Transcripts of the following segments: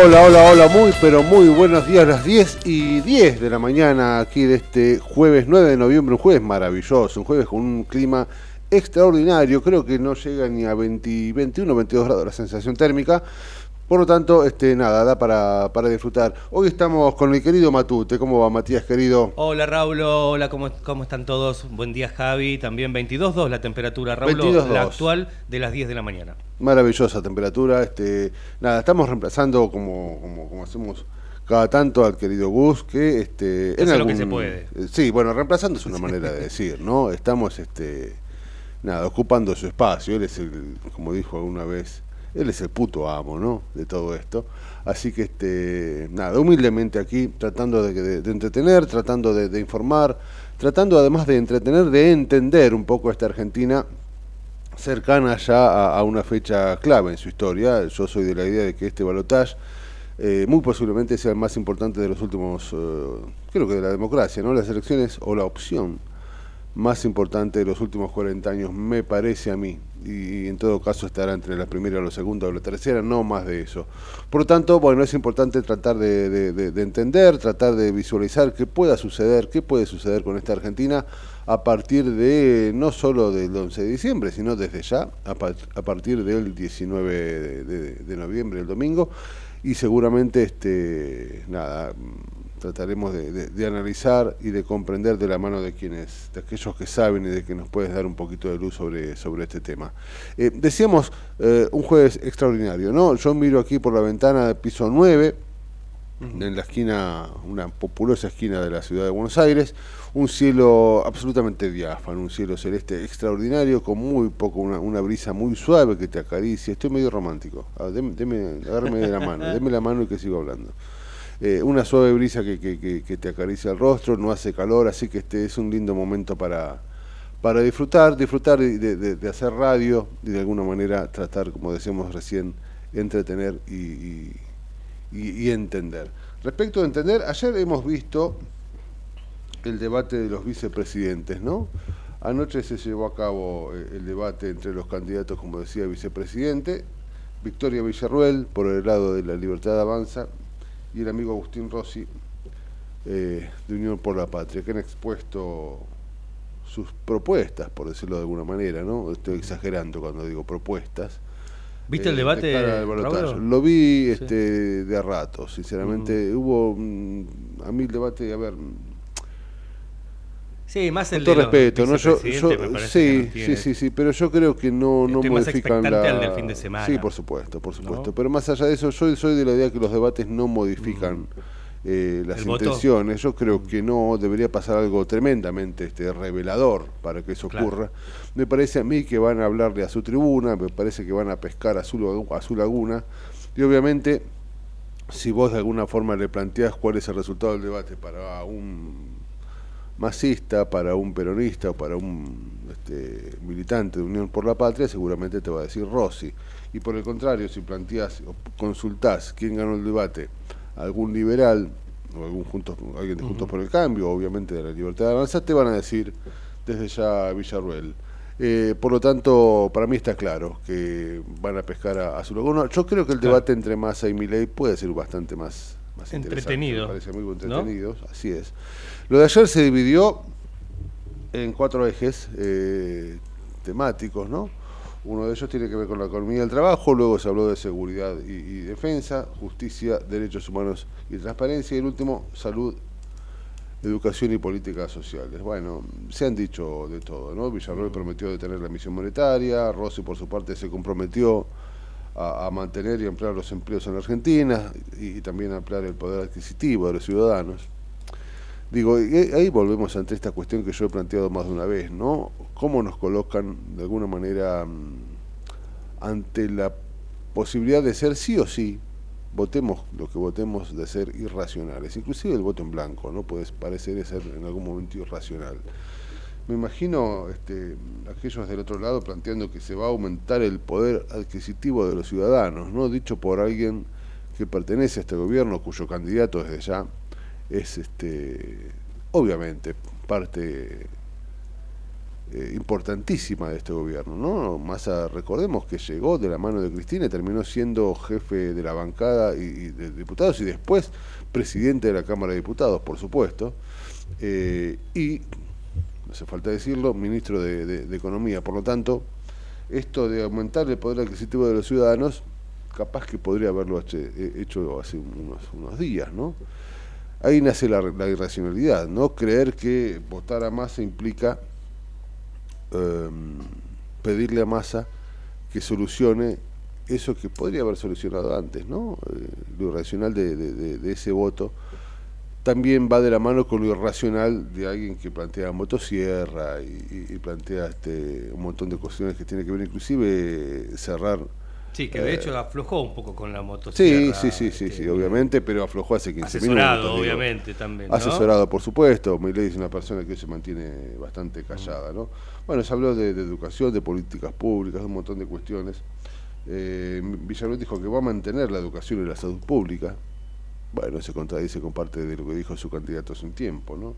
Hola, hola, hola, muy pero muy buenos días, las 10 y 10 de la mañana aquí de este jueves 9 de noviembre, un jueves maravilloso, un jueves con un clima extraordinario, creo que no llega ni a 20, 21, 22 grados la sensación térmica, por lo tanto, este, nada, da para, para disfrutar. Hoy estamos con mi querido Matute, ¿cómo va Matías querido? Hola Raúl, hola, ¿cómo, cómo están todos? Buen día Javi, también 22.2 la temperatura, Raúl, 22.2. la actual de las 10 de la mañana. Maravillosa temperatura, este, nada, estamos reemplazando como, como, como hacemos cada tanto al querido Gus, que este, Hace lo que se puede. eh, Sí, bueno, reemplazando es una manera de decir, ¿no? Estamos, este, nada, ocupando su espacio. Él es el, como dijo alguna vez, él es el puto amo, ¿no? De todo esto. Así que, este, nada, humildemente aquí, tratando de, de- entretener, tratando de, informar, tratando además de entretener, de entender un poco esta Argentina cercana ya a, a una fecha clave en su historia. Yo soy de la idea de que este balotaje eh, muy posiblemente sea el más importante de los últimos, eh, creo que de la democracia, ¿no? Las elecciones o la opción más importante de los últimos 40 años, me parece a mí. Y, en todo caso estará entre la primera, la segunda o la tercera, no más de eso. Por lo tanto, bueno, es importante tratar de, de- de- de entender, tratar de visualizar qué pueda suceder, qué puede suceder con esta Argentina a partir de, no solo del 11 de diciembre, sino desde ya, a, a partir del 19 de, de- noviembre, el domingo. Y seguramente, este, nada, trataremos de, de- de analizar y de comprender de la mano de quienes, de aquellos que saben y de que nos puedes dar un poquito de luz sobre, sobre este tema. Eh, decíamos eh, un jueves extraordinario, ¿no? Yo miro aquí por la ventana de piso 9, en la esquina, una populosa esquina de la ciudad de Buenos Aires, un cielo absolutamente diáfano, un cielo celeste extraordinario, con muy poco, una, una brisa muy suave que te acaricia. Estoy medio romántico. Ah, deme, deme- agárreme de la mano, deme la mano y que sigo hablando. Eh, una suave brisa que, que- que- te acaricia el rostro, no hace calor, así que este es un lindo momento para, para disfrutar, disfrutar de, hacer radio y de alguna manera tratar, como decíamos recién, entretener y- y entender. Respecto a entender, ayer hemos visto el debate de los vicepresidentes, ¿no? Anoche se llevó a cabo eh, el debate entre los candidatos, como decía, vicepresidente, Victoria Villarruel por el lado de la Libertad Avanza y el amigo Agustín Rossi eh, de Unión por la Patria, que han expuesto sus propuestas, por decirlo de alguna manera, ¿no? Estoy exagerando cuando digo propuestas. ¿Viste el eh, debate. Raúl? Lo vi Sí. este, de a rato, sinceramente. Hubo, mm, a mí el debate, a ver, Sí, más el Con todo respeto, ¿no? Yo, yo- sí, no sí, sí, sí, pero yo creo que no, no Estoy más modifican la... al del fin de semana. Sí, por supuesto, por supuesto. ¿No? Pero más allá de eso, yo soy de la idea que los debates no modifican eh, las Mm. El voto. intenciones. Yo creo que no, debería pasar algo tremendamente este, revelador para que eso Claro. ocurra. Me parece a mí que van a hablarle a su tribuna, me parece que van a pescar a su, a su laguna, y obviamente si vos de alguna forma le planteás cuál es el resultado del debate para un masista, para un peronista o para un este, militante de Unión por la Patria, seguramente te va a decir Rossi. Y por el contrario, si planteás o consultás quién ganó el debate, algún liberal o algún juntos, alguien de Juntos por el Cambio, obviamente de la Libertad de Avanzar, te van a decir desde ya Villarruel. Eh, por lo tanto, para mí está claro que van a pescar a, a su laguna. Yo creo que el debate entre Massa y Milei puede ser bastante más, más Entretenido, me parece muy ¿no? entretenido, así es. Lo de ayer se dividió en cuatro ejes eh, temáticos, ¿no? Uno de ellos tiene que ver con la economía del trabajo, luego se habló de seguridad y, y defensa, justicia, derechos humanos y transparencia, y el último, salud, educación y políticas sociales. Bueno, se han dicho de todo, ¿no? Villarroel prometió detener la emisión monetaria, Rossi por su parte se comprometió a, mantener y ampliar los empleos en Argentina y, y también ampliar el poder adquisitivo de los ciudadanos. Digo, y ahí volvemos ante esta cuestión que yo he planteado más de una vez, ¿no? ¿Cómo nos colocan de alguna manera mm, ante la posibilidad de ser sí o sí, votemos lo que votemos, de ser irracionales? Inclusive el voto en blanco, ¿no? Puede parecer ser en algún momento irracional. Me imagino este, aquellos del otro lado planteando que se va a aumentar el poder adquisitivo de los ciudadanos, ¿no? Dicho por alguien que pertenece a este gobierno, cuyo candidato desde ya es este obviamente parte eh, importantísima de este gobierno, ¿no? Massa, recordemos que llegó de la mano de Cristina y terminó siendo jefe de la bancada y, de diputados y después presidente de la Cámara de Diputados, por supuesto, eh, y, hace falta decirlo, ministro de, Economía. Por lo tanto, esto de aumentar el poder adquisitivo de los ciudadanos, capaz que podría haberlo hecho, hecho hace unos, días, ¿no? Ahí nace la, irracionalidad, ¿no? Creer que votar a Massa implica eh, pedirle a Massa que solucione eso que podría haber solucionado antes, ¿no? Eh, lo irracional de ese voto también va de la mano con lo irracional de alguien que plantea motosierra y, y- y plantea este, un montón de cuestiones que tiene que ver, inclusive cerrar Sí, que de Eh, hecho aflojó un poco con la Sí, motosierra. sí, sí, sí, sí, este, obviamente, pero aflojó hace 15 Asesorado, minutos. digo. obviamente, también. ¿no? Asesorado, por supuesto. Milei es una persona que se mantiene bastante callada, ¿no? Bueno, se habló de, de educación, de políticas públicas, de un montón de cuestiones. Eh, Villarruel dijo que va a mantener la educación y la salud pública. Bueno, se contradice con parte de lo que dijo su candidato hace un tiempo, ¿no?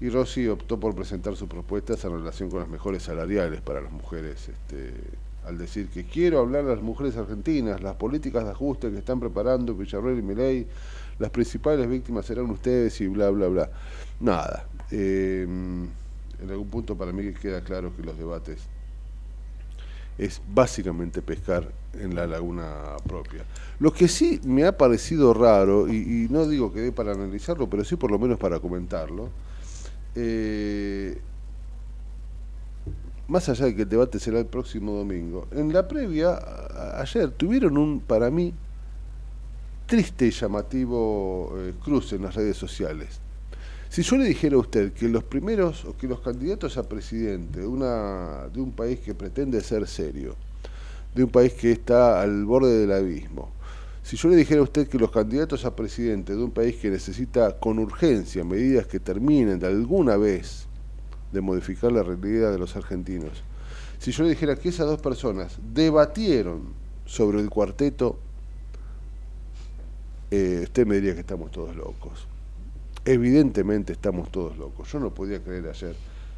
Y Rossi optó por presentar sus propuestas en relación con las mejores salariales para las mujeres, este, al decir que quiero hablar a las mujeres argentinas, las políticas de ajuste que están preparando Villarreal y Milei, las principales víctimas serán ustedes y bla, bla, bla. Nada. Eh, en algún punto para mí queda claro que los debates es básicamente pescar en la laguna propia. Lo que sí me ha parecido raro, y, no digo que dé para analizarlo, pero sí por lo menos para comentarlo, eh, más allá de que el debate será el próximo domingo, en la previa, ayer, tuvieron un, para mí, triste y llamativo eh, cruce en las redes sociales. Si yo le dijera a usted que los primeros, o que los candidatos a presidente de, un país que pretende ser serio, de un país que está al borde del abismo, si yo le dijera a usted que los candidatos a presidente de un país que necesita con urgencia medidas que terminen de alguna vez de modificar la realidad de los argentinos, si yo le dijera que esas dos personas debatieron sobre el cuarteto, eh, usted me diría que estamos todos locos. Evidentemente estamos todos locos. Yo no podía creer ayer.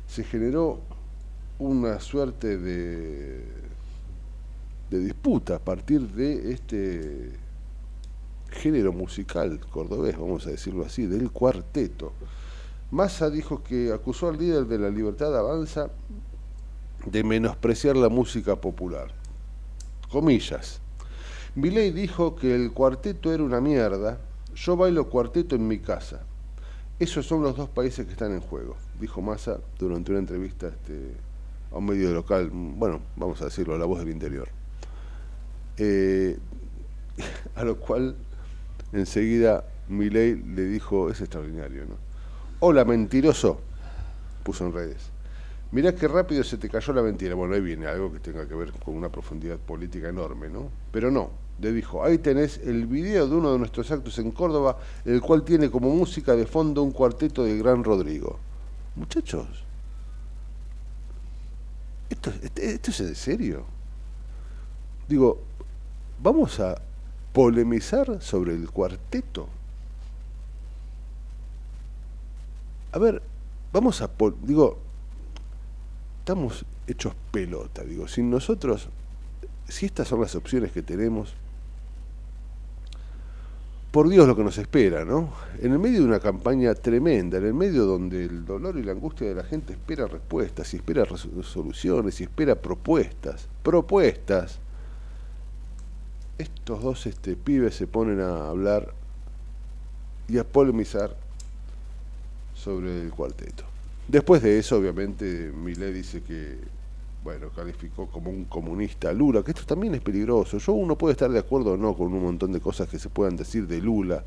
Se generó una suerte de, de disputa a partir de este género musical cordobés, vamos a decirlo así, del cuarteto. Massa dijo que acusó al líder de la Libertad Avanza de menospreciar la música popular. Comillas. Milei dijo que el cuarteto era una mierda. Yo bailo cuarteto en mi casa. Esos son los dos países que están en juego, dijo Massa durante una entrevista este, a un medio local, bueno, vamos a decirlo, a la voz del interior. Eh, a lo cual enseguida Milei le dijo, es extraordinario, ¿no? Hola, mentiroso, puso en redes. Mirá qué rápido se te cayó la mentira. Bueno, ahí viene algo que tenga que ver con una profundidad política enorme, ¿no? Pero no, le dijo, ahí tenés el video de uno de nuestros actos en Córdoba, el cual tiene como música de fondo un cuarteto de Gran Rodrigo. Muchachos, ¿esto, esto es en serio? Digo, vamos a polemizar sobre el cuarteto. A ver, vamos a... Digo, estamos hechos pelota, digo, sin nosotros, si estas son las opciones que tenemos, por Dios lo que nos espera, ¿no? En el medio de una campaña tremenda, en el medio donde el dolor y la angustia de la gente espera respuestas, y espera soluciones, y espera propuestas, propuestas. Estos dos este, pibes se ponen a hablar y a polemizar sobre el cuarteto. Después de eso, obviamente, Millet dice que, bueno, calificó como un comunista. Lula, que esto también es peligroso. Yo uno puede estar de acuerdo o no con un montón de cosas que se puedan decir de Lula,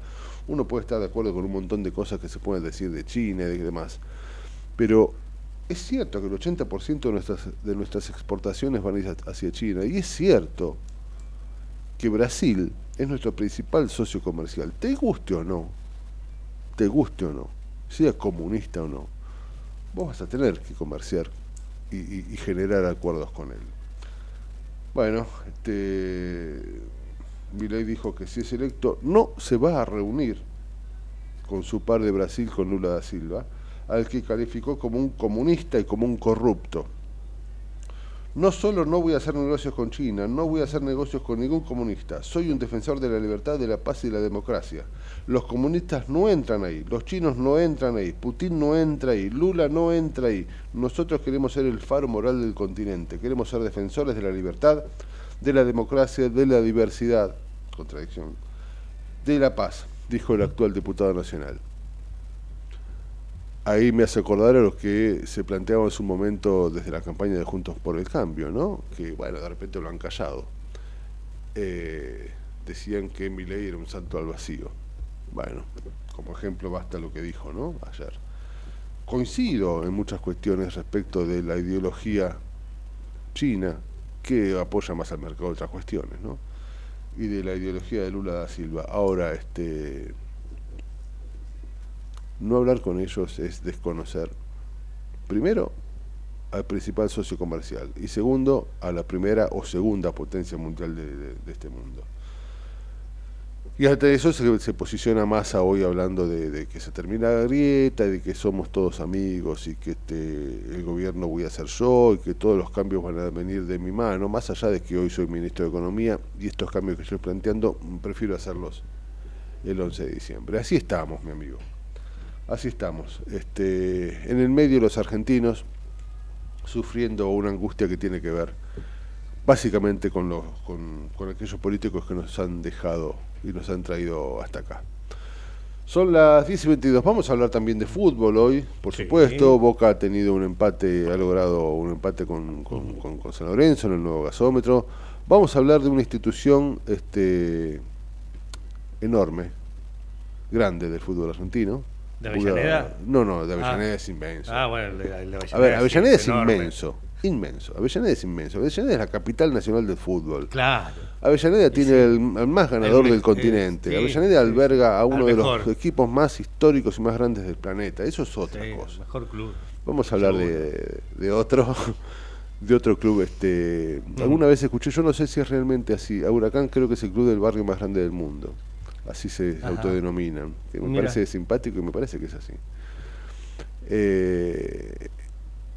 uno puede estar de acuerdo con un montón de cosas que se pueden decir de China y demás, pero es cierto que el 80% de nuestras, de nuestras exportaciones van hacia China, y es cierto que Brasil es nuestro principal socio comercial, te guste o no, te guste o no sea comunista o no, vos vas a tener que comerciar y, generar acuerdos con él. Bueno, este, Milei dijo que si es electo no se va a reunir con su par de Brasil, con Lula da Silva, al que calificó como un comunista y como un corrupto no solo no voy a hacer negocios con China, no voy a hacer negocios con ningún comunista, soy un defensor de la libertad, de la paz y de la democracia. Los comunistas no entran ahí, los chinos no entran ahí, Putin no entra ahí, Lula no entra ahí. Nosotros queremos ser el faro moral del continente, queremos ser defensores de la libertad, de la democracia, de la diversidad, contradicción, de la paz, dijo el actual diputado nacional ahí me hace acordar a los que se planteaban en su momento desde la campaña de Juntos por el Cambio, ¿no? Que, bueno, de repente lo han callado. Eh, decían que ley era un santo al vacío. Bueno, como ejemplo basta lo que dijo, ¿no? Ayer. Coincido en muchas cuestiones respecto de la ideología china, que apoya más al mercado otras cuestiones, ¿no? Y de la ideología de Lula da Silva. Ahora, este no hablar con ellos es desconocer, primero, al principal socio comercial y segundo, a la primera o segunda potencia mundial de, este mundo. Y hasta eso se, posiciona más hoy hablando de, que se termina la grieta, de que somos todos amigos y que este, el gobierno voy a ser yo y que todos los cambios van a venir de mi mano, más allá de que hoy soy ministro de Economía y estos cambios que estoy planteando prefiero hacerlos el 11 de diciembre. Así estamos, mi amigo así estamos. Este, en el medio los argentinos sufriendo una angustia que tiene que ver básicamente con, los, con, aquellos políticos que nos han dejado y nos han traído hasta acá. Son las 10 y 22. Vamos a hablar también de fútbol hoy, por supuesto. Boca ha tenido un empate, ha logrado un empate con, con, San Lorenzo en el nuevo gasómetro. Vamos a hablar de una institución este, enorme, grande del fútbol argentino, ¿De Avellaneda? No, no, de Avellaneda ah. es inmenso. Ah, bueno, de, de Avellaneda. A ver, Avellaneda es, inmenso. Inmenso. Avellaneda es inmenso. Avellaneda es la capital nacional del fútbol. Claro. Avellaneda tiene el, más ganador del continente. Avellaneda alberga a uno de los equipos más históricos y más grandes del planeta. Eso es otra cosa. Mejor club. Vamos a hablar de, de, otro de otro club. Este, mm. Alguna vez escuché, yo no sé si es realmente así. A Huracán creo que es el club del barrio más grande del mundo así se autodenominan, que me parece simpático y me parece que es así. Eh,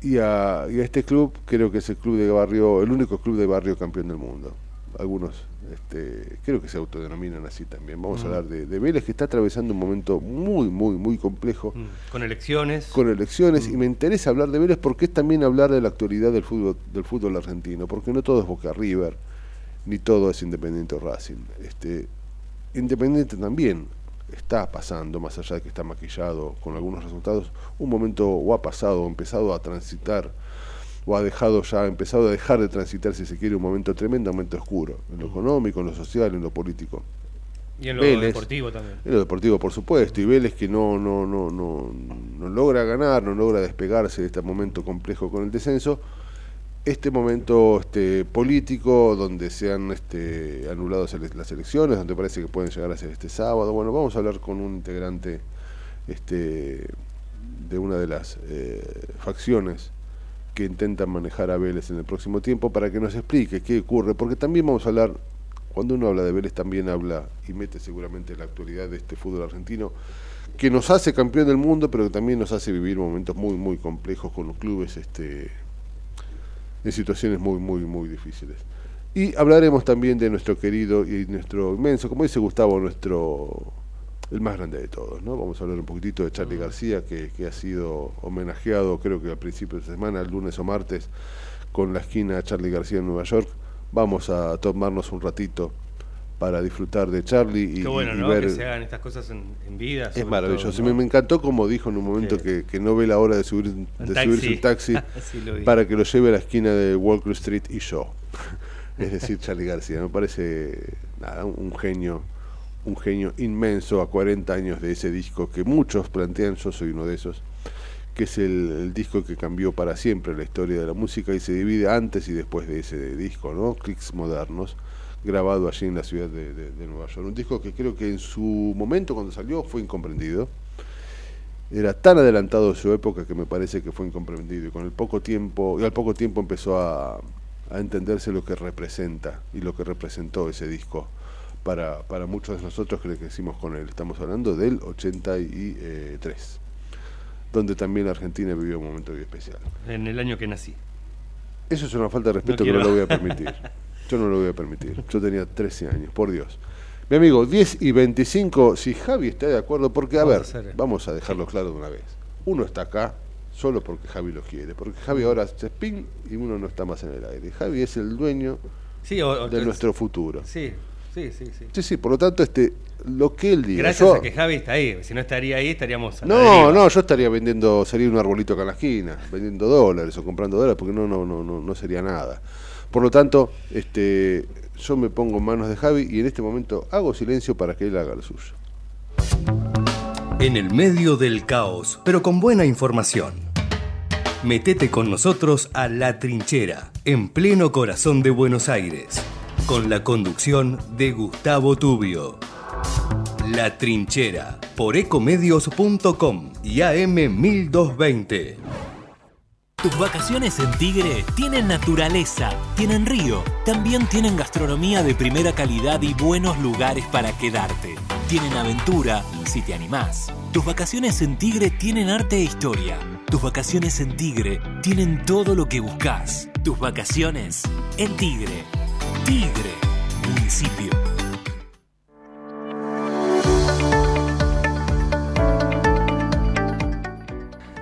y, a, este club creo que es el club de barrio, el único club de barrio campeón del mundo. Algunos este, creo que se autodenominan así también. Vamos a hablar de, Vélez que está atravesando un momento muy, muy, muy complejo. Con elecciones. Con elecciones. Y me interesa hablar de Vélez porque es también hablar de la actualidad del fútbol, del fútbol argentino. Porque no todo es Boca River, ni todo es Independiente o Racing. Este, Independiente también está pasando, más allá de que está maquillado con algunos resultados, un momento o ha pasado o empezado a transitar o ha dejado ya, ha empezado a dejar de transitar, si se quiere, un momento tremendamente oscuro, en lo económico, en lo social, en lo político. Y en lo Vélez. deportivo también. En lo deportivo, por supuesto, y Vélez que no, no, no, no, no logra ganar, no logra despegarse de este momento complejo con el descenso. Este momento este, político donde se han este, anulado las elecciones, donde parece que pueden llegar a ser este sábado. Bueno, vamos a hablar con un integrante este, de una de las eh, facciones que intentan manejar a Vélez en el próximo tiempo para que nos explique qué ocurre, porque también vamos a hablar, cuando uno habla de Vélez también habla y mete seguramente la actualidad de este fútbol argentino, que nos hace campeón del mundo, pero que también nos hace vivir momentos muy, muy complejos con los clubes este, en situaciones muy, muy, muy difíciles. Y hablaremos también de nuestro querido y nuestro inmenso, como dice Gustavo, nuestro el más grande de todos, ¿no? Vamos a hablar un poquitito de Charlie García, que, que ha sido homenajeado, creo que a principios de semana, el lunes o martes, con la esquina Charlie García en Nueva York. Vamos a tomarnos un ratito para disfrutar de Charlie y, Qué bueno, y ¿no? ver. Que se hagan estas cosas en, en vida. Es maravilloso. todo, me, ¿no? me encantó como dijo en un momento Sí. que, que no ve la hora de, subir, de taxi. subirse un taxi Sí, para que lo lleve a la esquina de Walker Street y yo. es decir, Charlie García. Me parece nada, un, un genio, un genio inmenso a 40 años de ese disco que muchos plantean, yo soy uno de esos, que es el, el disco que cambió para siempre la historia de la música y se divide antes y después de ese disco, ¿no? Clicks Modernos grabado allí en la ciudad de, de- de Nueva York. Un disco que creo que en su momento cuando salió fue incomprendido. Era tan adelantado de su época que me parece que fue incomprendido y con el poco tiempo y al poco tiempo empezó a, a entenderse lo que representa y lo que representó ese disco para, para muchos de nosotros que crecimos con él. Estamos hablando del 83, donde también la Argentina vivió un momento muy especial. En el año que nací. Eso es una falta de respeto No que no lo voy a permitir. Yo no lo voy a permitir. Yo tenía 13 años, por Dios. Mi amigo, 10 y 25, si Javi está de acuerdo, porque a ver, vamos a dejarlo claro de una vez. Uno está acá solo porque Javi lo quiere, porque Javi ahora se spin y uno no está más en el aire. Javi es el dueño Sí, o- o- de nuestro futuro. Sí, sí, sí. sí. Sí, sí, por lo tanto, este, lo que él diga. Gracias yo- a que Javi está ahí. Si no estaría ahí, estaríamos. a No, no, yo estaría vendiendo, sería un arbolito acá en la esquina, vendiendo dólares o comprando dólares, porque no, no, no, no, no sería nada. Por lo tanto, este, yo me pongo en manos de Javi y en este momento hago silencio para que él haga lo suyo. En el medio del caos, pero con buena información. Metete con nosotros a La Trinchera, en pleno corazón de Buenos Aires, con la conducción de Gustavo Tubio. La Trinchera, por ecomedios.com y AM 1220. Tus vacaciones en Tigre tienen naturaleza, tienen río, también tienen gastronomía de primera calidad y buenos lugares para quedarte. Tienen aventura, si te animás. Tus vacaciones en Tigre tienen arte e historia. Tus vacaciones en Tigre tienen todo lo que buscas. Tus vacaciones en Tigre. Tigre, municipio.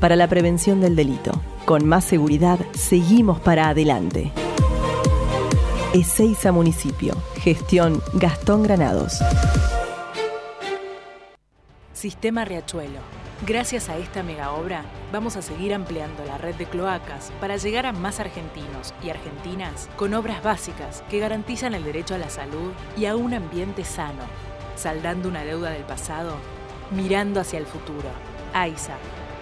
para la prevención del delito. Con más seguridad, seguimos para adelante. Ezeiza Municipio. Gestión Gastón Granados. Sistema Riachuelo. Gracias a esta mega obra, vamos a seguir ampliando la red de cloacas para llegar a más argentinos y argentinas con obras básicas que garantizan el derecho a la salud y a un ambiente sano, saldando una deuda del pasado, mirando hacia el futuro. AISA,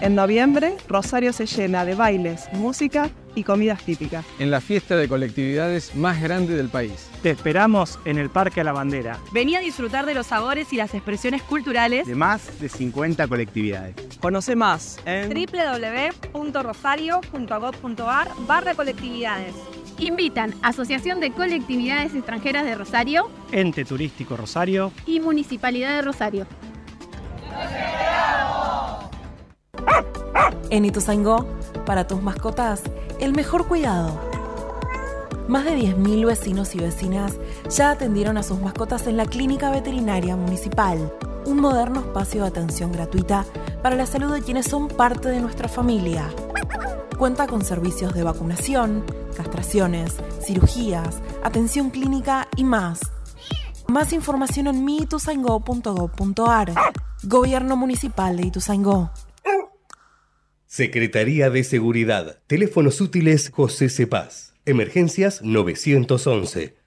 En noviembre, Rosario se llena de bailes, música y comidas típicas. En la fiesta de colectividades más grande del país. Te esperamos en el Parque a la Bandera. Vení a disfrutar de los sabores y las expresiones culturales de más de 50 colectividades. Conoce más en www.rosario.gov.ar barra colectividades. Invitan Asociación de Colectividades Extranjeras de Rosario, Ente Turístico Rosario y Municipalidad de Rosario. En Ituzaingó, para tus mascotas, el mejor cuidado. Más de 10.000 vecinos y vecinas ya atendieron a sus mascotas en la Clínica Veterinaria Municipal, un moderno espacio de atención gratuita para la salud de quienes son parte de nuestra familia. Cuenta con servicios de vacunación, castraciones, cirugías, atención clínica y más. Más información en miituzaingó.gov.ar. Gobierno Municipal de Ituzaingó. Secretaría de Seguridad. Teléfonos útiles José Cepaz. Emergencias 911.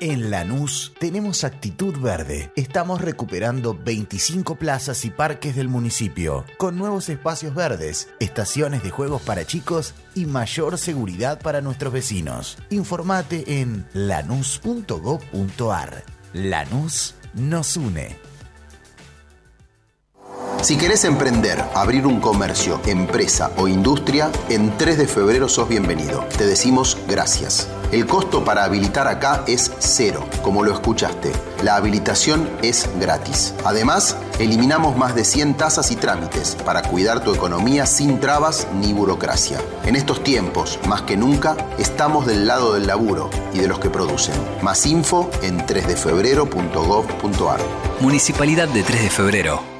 En Lanús tenemos actitud verde. Estamos recuperando 25 plazas y parques del municipio, con nuevos espacios verdes, estaciones de juegos para chicos y mayor seguridad para nuestros vecinos. Informate en lanús.gov.ar. Lanús nos une. Si querés emprender, abrir un comercio, empresa o industria, en 3 de febrero sos bienvenido. Te decimos gracias. El costo para habilitar acá es cero, como lo escuchaste. La habilitación es gratis. Además, eliminamos más de 100 tasas y trámites para cuidar tu economía sin trabas ni burocracia. En estos tiempos, más que nunca, estamos del lado del laburo y de los que producen. Más info en 3defebrero.gov.ar. Municipalidad de 3 de Febrero.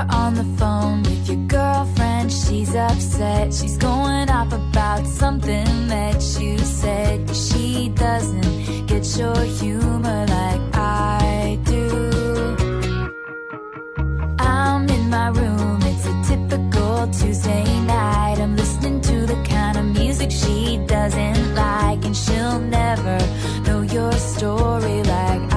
You're on the phone with your girlfriend. She's upset. She's going off about something that you said. She doesn't get your humor like I do. I'm in my room. It's a typical Tuesday night. I'm listening to the kind of music she doesn't like. And she'll never know your story like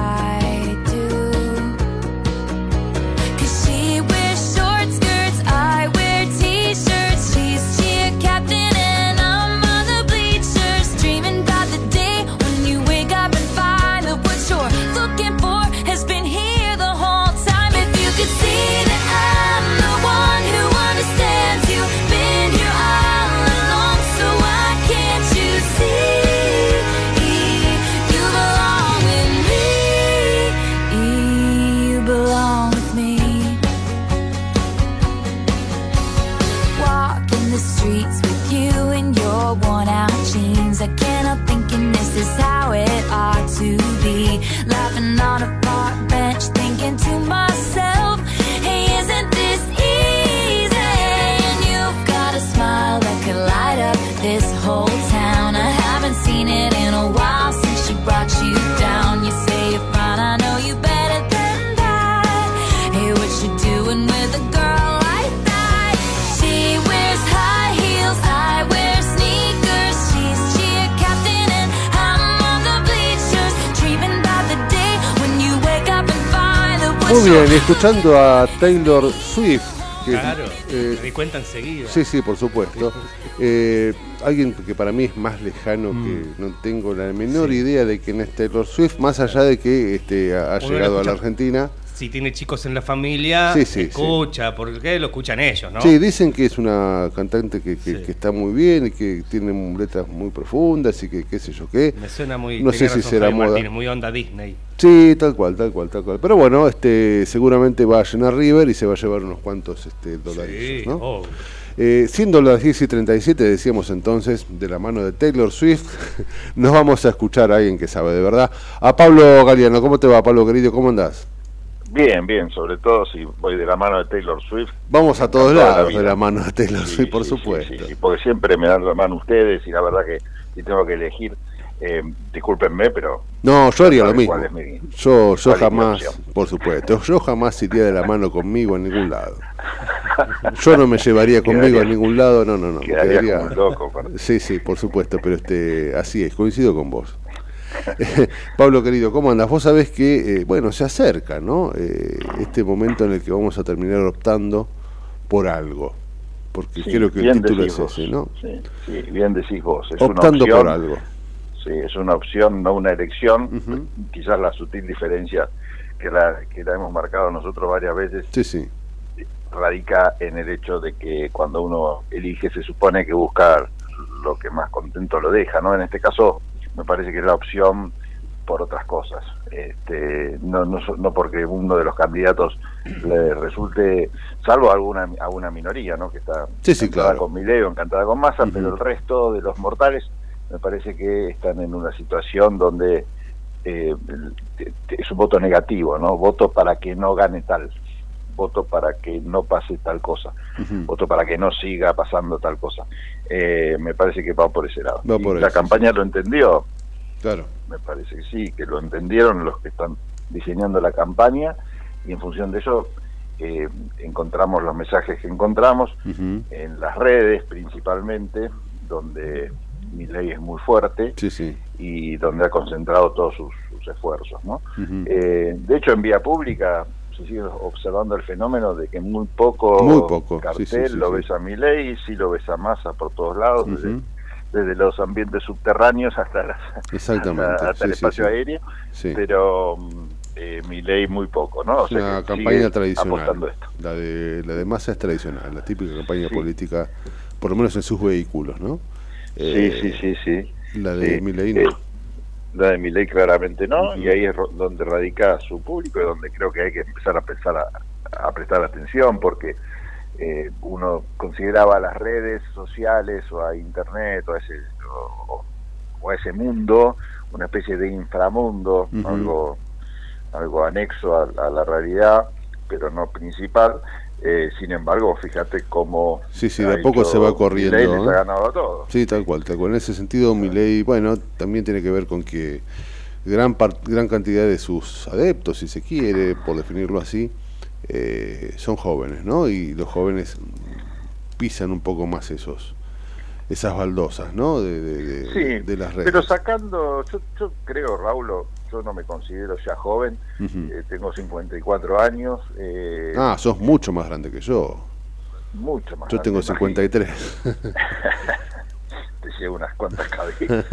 Muy bien, escuchando a Taylor Swift. que, Claro, eh, me di cuenta enseguida. Sí, sí, por supuesto. Eh, alguien que para mí es más lejano, que no tengo la menor idea de quién es Taylor Swift, más allá de que este, ha, llegado a la Argentina. Si tiene chicos en la familia, Sí, sí, escucha, porque lo escuchan ellos, ¿no? Sí, dicen que es una cantante que, que- que está muy bien y que tiene letras muy profundas y que qué sé yo qué. Me suena muy. No sé si será moda. Martínez, muy onda Disney. Sí, tal cual, tal cual, tal cual. Pero bueno, este, seguramente va a llenar River y se va a llevar unos cuantos este, dólares. Sí, ¿no? obvio. Eh, siendo las 10 y 37, decíamos entonces, de la mano de Taylor Swift, nos vamos a escuchar a alguien que sabe de verdad. A Pablo Galeano, ¿cómo te va, Pablo querido? ¿Cómo andás? Bien, bien, sobre todo si voy de la mano de Taylor Swift. Vamos a todos la lados de la mano de Taylor Sí, Swift, por sí, supuesto. Sí, porque siempre me dan la mano ustedes y la verdad que si tengo que elegir, eh, discúlpenme, pero No, yo haría lo ¿Sabe mismo. mi- Yo, yo jamás, por supuesto, yo jamás iría de la mano conmigo en ningún lado. Yo no me llevaría conmigo Quedaría- a ningún lado, no, no, no. quedaría quedaría- como un loco con- Sí, sí, por supuesto, pero este, así es, coincido con vos. Pablo querido, ¿cómo andas? Vos sabés que, eh, bueno, se acerca, ¿no? Eh, este momento en el que vamos a terminar optando por algo. Porque Sí, creo que el título es ese, ¿no? Sí, sí, bien decís vos. Es Optando una por opción, algo. Sí, es una opción, no una elección. Quizás la sutil diferencia que la, que la hemos marcado nosotros varias veces Sí, sí. radica en el hecho de que cuando uno elige se supone que busca lo que más contento lo deja, ¿no? En este caso me parece que es la opción por otras cosas. Este, no, no, no porque uno de los candidatos le resulte, salvo alguna alguna minoría, ¿no? Que está Sí, sí, encantada claro. con Milei o encantada con Massa, pero el resto de los mortales me parece que están en una situación donde eh, es un voto negativo, ¿no? Voto para que no gane tal, voto para que no pase tal cosa, voto para que no siga pasando tal cosa. Eh, me parece que va por ese lado. Por la eso, campaña lo entendió, Claro. me parece que sí, que lo entendieron los que están diseñando la campaña y en función de eso eh, encontramos los mensajes que encontramos en las redes principalmente, donde mi ley es muy fuerte Sí, sí. y donde ha concentrado todos sus, sus esfuerzos. ¿no? Eh, de hecho, en vía pública se sigue observando el fenómeno de que muy poco, Muy poco, cartel sí, sí, sí, lo sí. ves a mi ley, sí lo ves a masa por todos lados, desde, los ambientes subterráneos hasta, las- hasta, hasta sí, el sí, espacio sí. aéreo, Sí. pero mm, eh, mi ley muy poco, ¿no? O Es una campaña tradicional. apostando esto. La de, la de masa es tradicional, la típica campaña Sí. política, por lo menos en sus vehículos, ¿no? Sí, Eh, sí, sí, sí. La de Sí, Milei eh, no. La de Milei claramente no, y ahí es donde radica su público y donde creo que hay que empezar a pensar a, a prestar atención, porque eh, uno consideraba a las redes sociales o a internet o a ese, o, o a ese mundo una especie de inframundo, algo, algo anexo a, a la realidad, pero no principal. Eh, sin embargo, fíjate cómo Sí, sí, de a poco se va corriendo. Milei, les ha ganado a todos. Sí, tal cual, tal cual. En ese sentido, Milei, bueno, también tiene que ver con que gran gran cantidad de sus adeptos, si se quiere, por definirlo así, eh, son jóvenes, ¿no? Y los jóvenes pisan un poco más esos esas baldosas, ¿no? De, de, de- Sí, de las redes. pero sacando, yo, yo creo, Raúl, yo no me considero ya joven, Ujú. eh, tengo 54 años, eh, Ah, sos mucho más grande que yo. mucho más. Yo tengo grande, 53. Te llevo unas cuantas cabezas.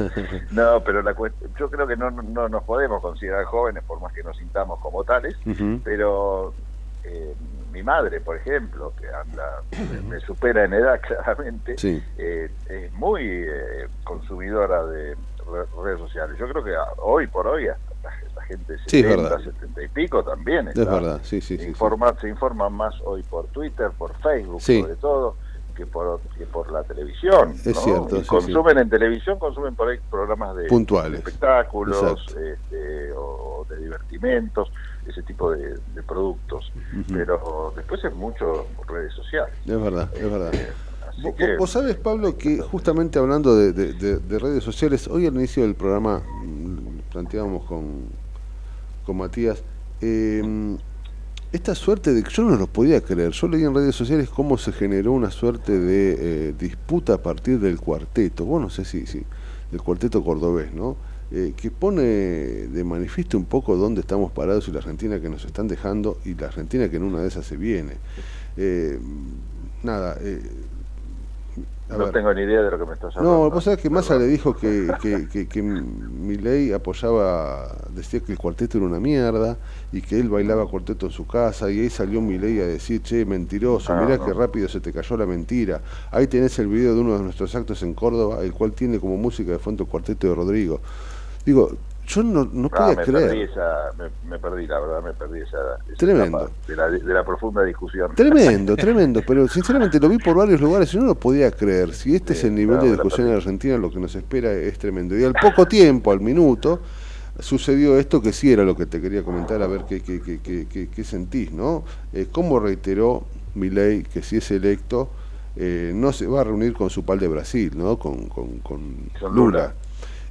No, pero la yo creo que no, no nos podemos considerar jóvenes por más que nos sintamos como tales, pero eh, mi madre, por ejemplo, que anda, me, supera en edad claramente, Sí. eh, es muy eh, consumidora de redes sociales. Yo creo que hoy por hoy hasta la, la gente de Sí, es 70, verdad. 70 y pico también Es está. verdad, sí, sí, Se informa, se informa más hoy por Twitter, por Facebook sobre todo, que por, que por la televisión. Es ¿no? cierto, Y sí, consumen en televisión, consumen por ahí programas de Puntuales. espectáculos este, o de divertimentos, ese tipo de, de productos. Pero después es mucho redes sociales. Es verdad, es verdad. Así Vos, que, vos sabés, Pablo, que justamente hablando de, de- de- de redes sociales, hoy al inicio del programa mm, planteábamos con, con Matías, eh, esta suerte de que yo no lo podía creer, yo leí en redes sociales cómo se generó una suerte de eh, disputa a partir del cuarteto, vos no sé si, si del cuarteto cordobés, ¿no? Eh, que pone de manifiesto un poco dónde estamos parados y la Argentina que nos están dejando y la Argentina que en una de esas se viene. Eh, nada, eh, a no ver. tengo ni idea de lo que me estás hablando. No, vos sabés que Massa le dijo que, que, que, que Milei apoyaba, decía que el cuarteto era una mierda y que él bailaba cuarteto en su casa y ahí salió Milei a decir, che, mentiroso, Ah, mirá no. que rápido se te cayó la mentira. Ahí tenés el video de uno de nuestros actos en Córdoba, el cual tiene como música de fondo el cuarteto de Rodrigo. Digo, yo no, no Ah, podía me creer. perdí esa, me, me perdí, la verdad, me perdí esa, esa Tremendo. de la, de la profunda discusión. Tremendo, tremendo, pero sinceramente lo vi por varios lugares y no lo podía creer. Si este es el nivel de discusión en. Argentina, lo que nos espera es tremendo. Y al poco tiempo, al minuto, sucedió esto que sí era lo que te quería comentar, a ver qué, qué, qué, qué, qué- sentís, ¿no? Eh, ¿Cómo reiteró Milei que si es electo eh, no se va a reunir con su pal de Brasil, ¿no? Con, con Con Lula.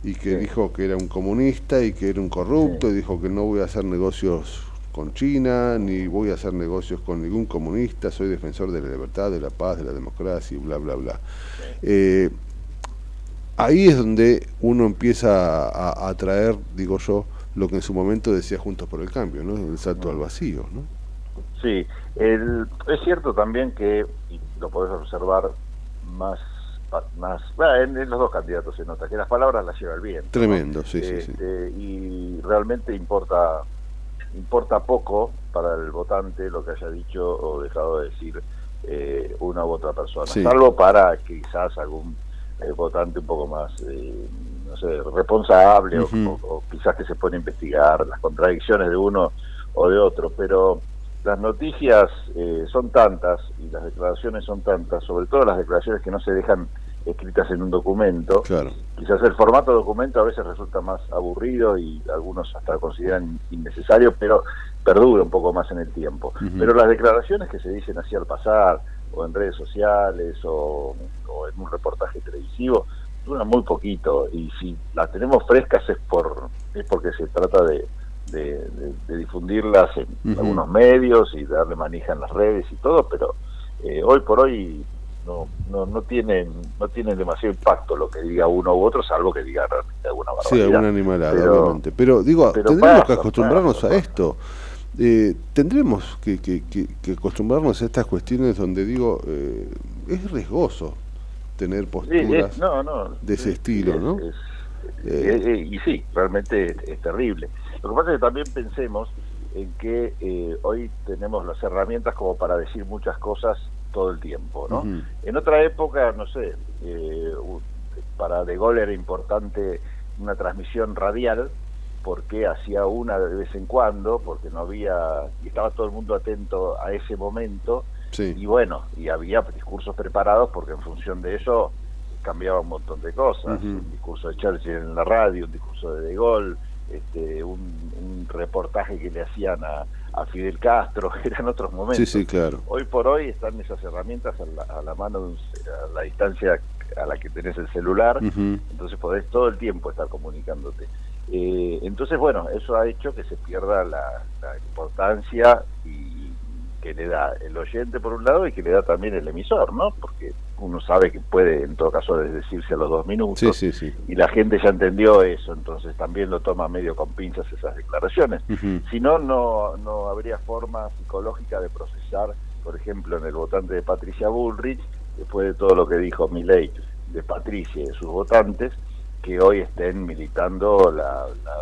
Y que dijo que era un comunista y que era un corrupto, y dijo que no voy a hacer negocios con China, ni voy a hacer negocios con ningún comunista, soy defensor de la libertad, de la paz, de la democracia y bla, bla, bla. Eh, ahí es donde uno empieza a, a traer, digo yo, lo que en su momento decía Juntos por el Cambio, ¿no? El salto al vacío, ¿no? Sí, el, es cierto también que, y lo podés observar más, más bueno, en, en los dos candidatos se nota, que las palabras las lleva el viento. ¿no? Tremendo, sí, sí, sí. Este, Y realmente importa importa poco para el votante lo que haya dicho o dejado de decir eh, una u otra persona, Sí. salvo para quizás algún eh, votante un poco más eh, no sé, responsable o- o, o quizás que se puede investigar las contradicciones de uno o de otro, pero las noticias eh, son tantas y las declaraciones son tantas, sobre todo las declaraciones que no se dejan escritas en un documento. Claro. Quizás el formato documento a veces resulta más aburrido y algunos hasta lo consideran innecesario, pero perdura un poco más en el tiempo. Pero las declaraciones que se dicen así al pasar, o en redes sociales, o, o en un reportaje televisivo, duran muy poquito. Y si las tenemos frescas es por es porque se trata de, de, de- de difundirlas en algunos medios y darle manija en las redes y todo, pero eh, hoy por hoy no, no, no tienen no tienen demasiado impacto lo que diga uno u otro, salvo que diga realmente alguna Sí, barbaridad. alguna animalada, Pero- obviamente. Pero digo, pero tendremos que acostumbrarnos a esto. Eh, tendremos que, que- que- que acostumbrarnos a estas cuestiones donde digo, eh, es riesgoso tener Sí, posturas es- no, no, de ese sí, estilo, es- ¿no? Eh, eh, y sí, realmente es, es terrible. Lo que pasa es que también pensemos en que eh, hoy tenemos las herramientas como para decir muchas cosas todo el tiempo, ¿no? En otra época, no sé, eh, para De Gaulle era importante una transmisión radial porque hacía una de vez en cuando, porque no había, y estaba todo el mundo atento a ese momento, Sí. y bueno, y había discursos preparados porque en función de eso cambiaba un montón de cosas. Un discurso de Churchill en la radio, un discurso de De Gaulle, este, un, un reportaje que le hacían a, a Fidel Castro, eran otros momentos. Sí, sí, claro. Hoy por hoy están esas herramientas a la, a la mano, de un ce- a la distancia a la que tenés el celular, entonces podés todo el tiempo estar comunicándote. Eh, entonces, bueno, eso ha hecho que se pierda la, la importancia y que le da el oyente por un lado y que le da también el emisor, ¿no? Porque uno sabe que puede, en todo caso, desdecirse a los dos minutos Sí, sí, sí. y la gente ya entendió eso, entonces también lo toma medio con pinzas esas declaraciones. Si no, no, no habría forma psicológica de procesar, por ejemplo, en el votante de Patricia Bullrich, después de todo lo que dijo Milei de Patricia y de sus votantes, que hoy estén militando la, la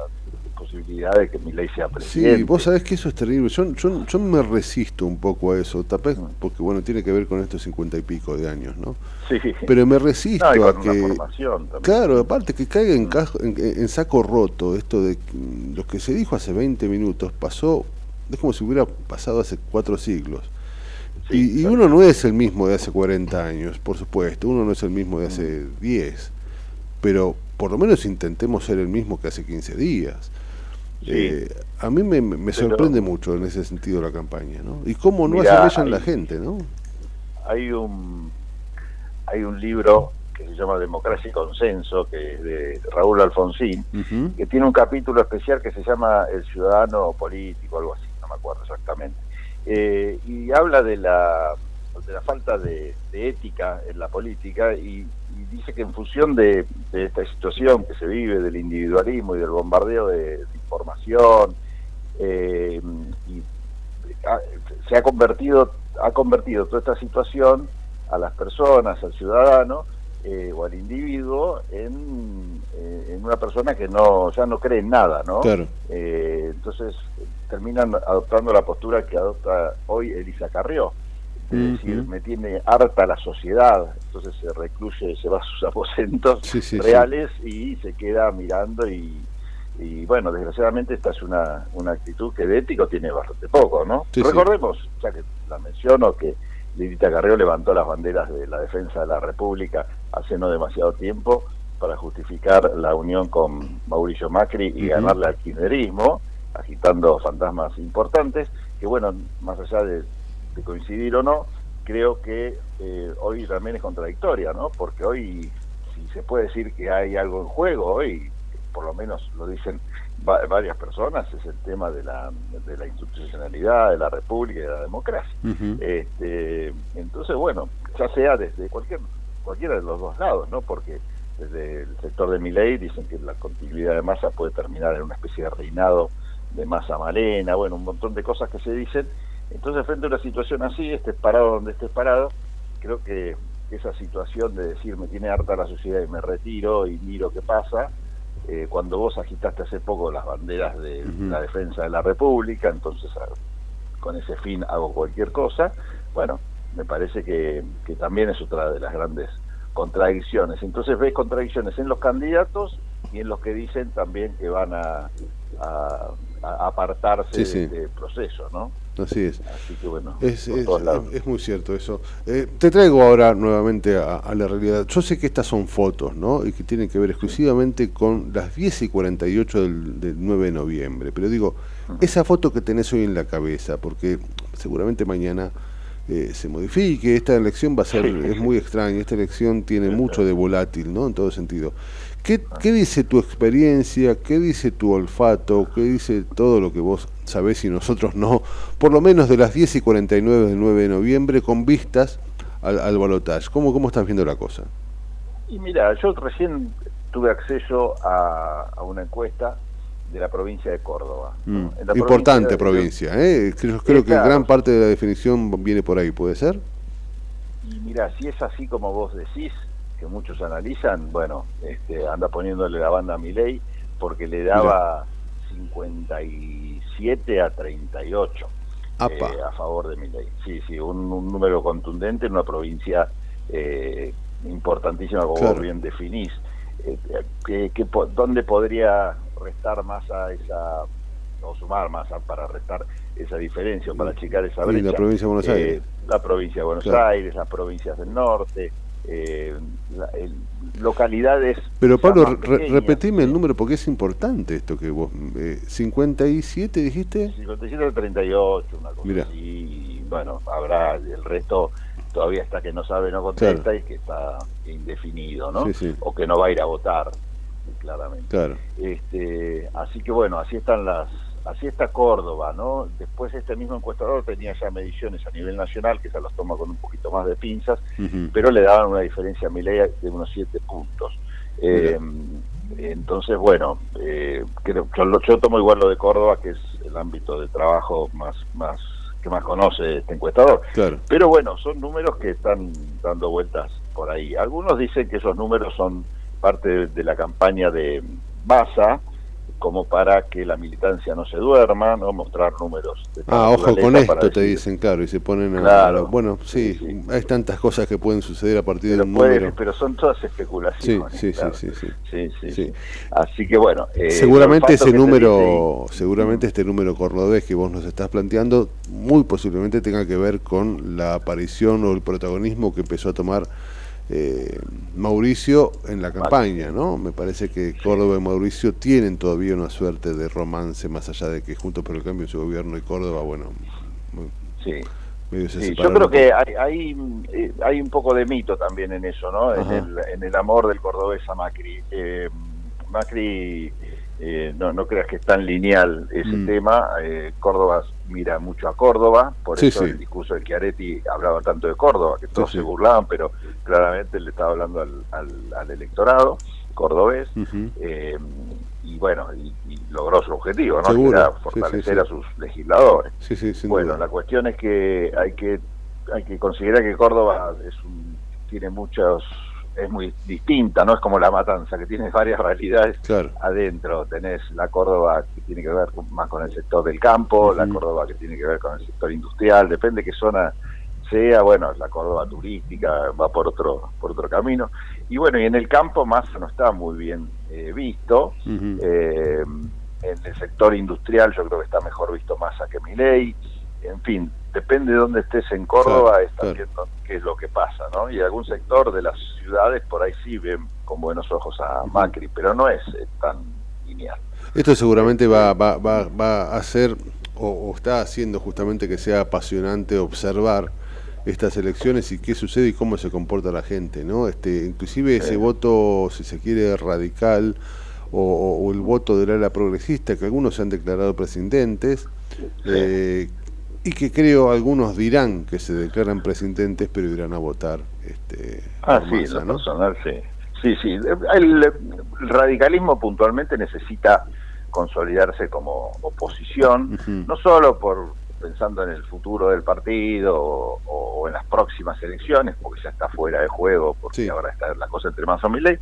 posibilidad de que Milei sea presidente. Sí, vos sabés que eso es terrible. Yo, yo, yo me resisto un poco a eso, tapé, Mm. porque bueno, tiene que ver con estos cincuenta y pico de años, ¿no? Sí. Pero me resisto No, y a que... una formación también. Claro, aparte que caiga en, cajo- en, en saco roto esto de lo que se dijo hace 20 minutos pasó, es como si hubiera pasado hace cuatro siglos. y, y uno no es el mismo de hace 40 años, por supuesto, uno no es el mismo de hace 10, pero por lo menos intentemos ser el mismo que hace 15 días. Sí. Eh, a mí me, me Pero- sorprende mucho en ese sentido la campaña, ¿no? Y cómo no Mirá, la hay- gente, ¿no? hay un hay un libro que se llama Democracia y Consenso, que es de Raúl Alfonsín, que tiene un capítulo especial que se llama El ciudadano político, algo así, no me acuerdo exactamente. Eh, y habla de la, de la falta de, de ética en la política y dice que en función de, de esta situación que se vive, del individualismo y del bombardeo de, de información, eh, y ha- se ha convertido ha convertido toda esta situación a las personas, al ciudadano eh, o al individuo en, eh, en una persona que no ya no cree en nada, ¿no? Claro. Eh, entonces terminan adoptando la postura que adopta hoy Elisa Carrió. Es Ujú. decir, me tiene harta la sociedad, entonces se recluye, se va a sus aposentos Sí, sí, sí. reales y se queda mirando y, y bueno, desgraciadamente esta es una, una actitud que de ético tiene bastante poco, ¿no? Recordemos, ya que la menciono, que Lilita Carrió levantó las banderas de la defensa de la República hace no demasiado tiempo para justificar la unión con Mauricio Macri y ganarle al kirchnerismo, agitando fantasmas importantes, que bueno, más allá de, de coincidir o no, creo que eh, hoy también es contradictoria, ¿no? Porque hoy, si se puede decir que hay algo en juego hoy, por lo menos lo dicen va- varias personas, es el tema de la, de la institucionalidad, de la república y de la democracia. Este, entonces, bueno, ya sea desde cualquier cualquiera de los dos lados, ¿no? Porque desde el sector de Miley dicen que la continuidad de masa puede terminar en una especie de reinado de masa malena, bueno, un montón de cosas que se dicen. Entonces, frente a una situación así, estés parado donde estés parado, creo que esa situación de decir me tiene harta la sociedad y me retiro y miro qué pasa, eh, cuando vos agitaste hace poco las banderas de la defensa de la República, entonces a- con ese fin hago cualquier cosa, bueno, me parece que, que también es otra de las grandes contradicciones. Entonces ves contradicciones en los candidatos y en los que dicen también que van a, a- a apartarse Sí, sí. de- del proceso, ¿no? Así es. Así que bueno, Es, muy cierto eso. Eh, te traigo ahora nuevamente a, a la realidad. Yo sé que estas son fotos, ¿no? Y que tienen que ver exclusivamente con las 10 y 48 del, del 9 de noviembre. Pero digo, esa foto que tenés hoy en la cabeza, porque seguramente mañana eh, se modifique, esta elección va a ser, es muy extraña, esta elección tiene mucho de volátil, ¿no? En todo sentido. ¿Qué, ¿Qué dice tu experiencia? ¿Qué dice tu olfato? ¿Qué dice todo lo que vos sabés y nosotros no? Por lo menos de las 10 y 49 del 9 de noviembre con vistas al, al balotaje. ¿Cómo, ¿Cómo estás viendo la cosa? Y mira, yo recién tuve acceso a, a una encuesta de la provincia de Córdoba. Mm, Importante provincia provincia, ¿eh? Creo, creo que gran parte de la definición viene por ahí, ¿puede ser? Y mira, si es así como vos decís, que muchos analizan, bueno, este, anda poniéndole la banda a Milei porque le daba 57 a 38 Apa. eh, a favor de Milei. Sí, sí, un, un número contundente en una provincia eh, importantísima, como Claro. vos bien definís. Eh, que, que ¿Dónde podría restar más a esa, o sumar más para restar esa diferencia para achicar esa Y la provincia de Buenos Eh, Aires. la provincia de Buenos Claro. Aires, las provincias del norte, eh, la- el- localidades. Pero Pablo, re- repetime el número porque es importante esto que vos... Eh, ¿57 dijiste? 57 al 38, una cosa Mirá. así. y bueno, habrá el resto todavía está que no sabe, no contesta Claro. y que está indefinido, ¿no? Sí, sí. O que no va a ir a votar, claramente. Claro. Este, así que bueno, así están las, así está Córdoba, ¿no? Después este mismo encuestador tenía ya mediciones a nivel nacional que se las toma con un poquito más de pinzas, pero le daban una diferencia a Milei de unos 7 puntos. Eh, entonces, bueno, eh, creo, yo, yo tomo igual lo de Córdoba, que es el ámbito de trabajo más, más que más conoce este encuestador. Claro. Pero bueno, son números que están dando vueltas por ahí. Algunos dicen que esos números son parte de, de la campaña de Massa, como para que la militancia no se duerma, no mostrar números. De Ah, ojo con esto, te decir- dicen, claro, y se ponen a... Claro. Bueno, sí, hay tantas cosas que pueden suceder a partir de un puede- número. pero son todas especulaciones. Sí, sí, sí, claro. sí, sí. Sí, sí, Sí. sí. Así que bueno. eh, seguramente ese número, dice seguramente este número cordobés que vos nos estás planteando, muy posiblemente tenga que ver con la aparición o el protagonismo que empezó a tomar eh, Mauricio en la campaña, ¿no? Me parece que Córdoba y Mauricio tienen todavía una suerte de romance, más allá de que junto por el cambio en su gobierno y Córdoba, bueno, muy- Sí. yo creo que hay, hay, eh, hay un poco de mito también en eso, ¿no? En el, en el amor del cordobés a Macri. Eh, Macri, eh, no, no creas que es tan lineal ese Mm. tema. eh, Córdoba mira mucho a Córdoba, por Sí, eso sí. el discurso de Chiaretti hablaba tanto de Córdoba, que todos se burlaban, pero claramente le estaba hablando al, al- al electorado cordobés. Eh, y bueno, y, y logró su objetivo, ¿no? Que era sí, fortalecer sí. a sus legisladores. Sí, sí, sin Bueno, duda. la cuestión es que hay que hay que considerar que Córdoba es un, tiene muchos es muy distinta, no es como la Matanza que tiene varias realidades Claro. adentro. Tenés la Córdoba que tiene que ver con- más con el sector del campo, la Córdoba que tiene que ver con el sector industrial, depende qué zona sea, bueno, la Córdoba turística va por otro por otro camino. Y bueno, y en el campo más no está muy bien eh, visto. Eh, en el sector industrial yo creo que está mejor visto Massa que Milei. En fin, depende de dónde estés en Córdoba, Claro, es también dónde- qué es lo que pasa, ¿no? Y algún sector de las ciudades por ahí sí ven con buenos ojos a Macri, pero no es eh, tan lineal. Esto seguramente va, va, va, va a hacer o, o está haciendo justamente que sea apasionante observar estas elecciones y qué sucede y cómo se comporta la gente, ¿no? Este, inclusive ese voto, si se quiere, radical o, o- el voto del ala progresista, que algunos se han declarado presidentes, eh, y que creo algunos dirán que se declaran presidentes, pero irán a votar. Este, Ah, sí, Massa, lo ¿no? personal, sí. Sí, sí. El, el radicalismo puntualmente necesita consolidarse como oposición, no solo por pensando en el futuro del partido o, o en las próximas elecciones, porque ya está fuera de juego, porque ahora está la cosa entre Massa y Milei,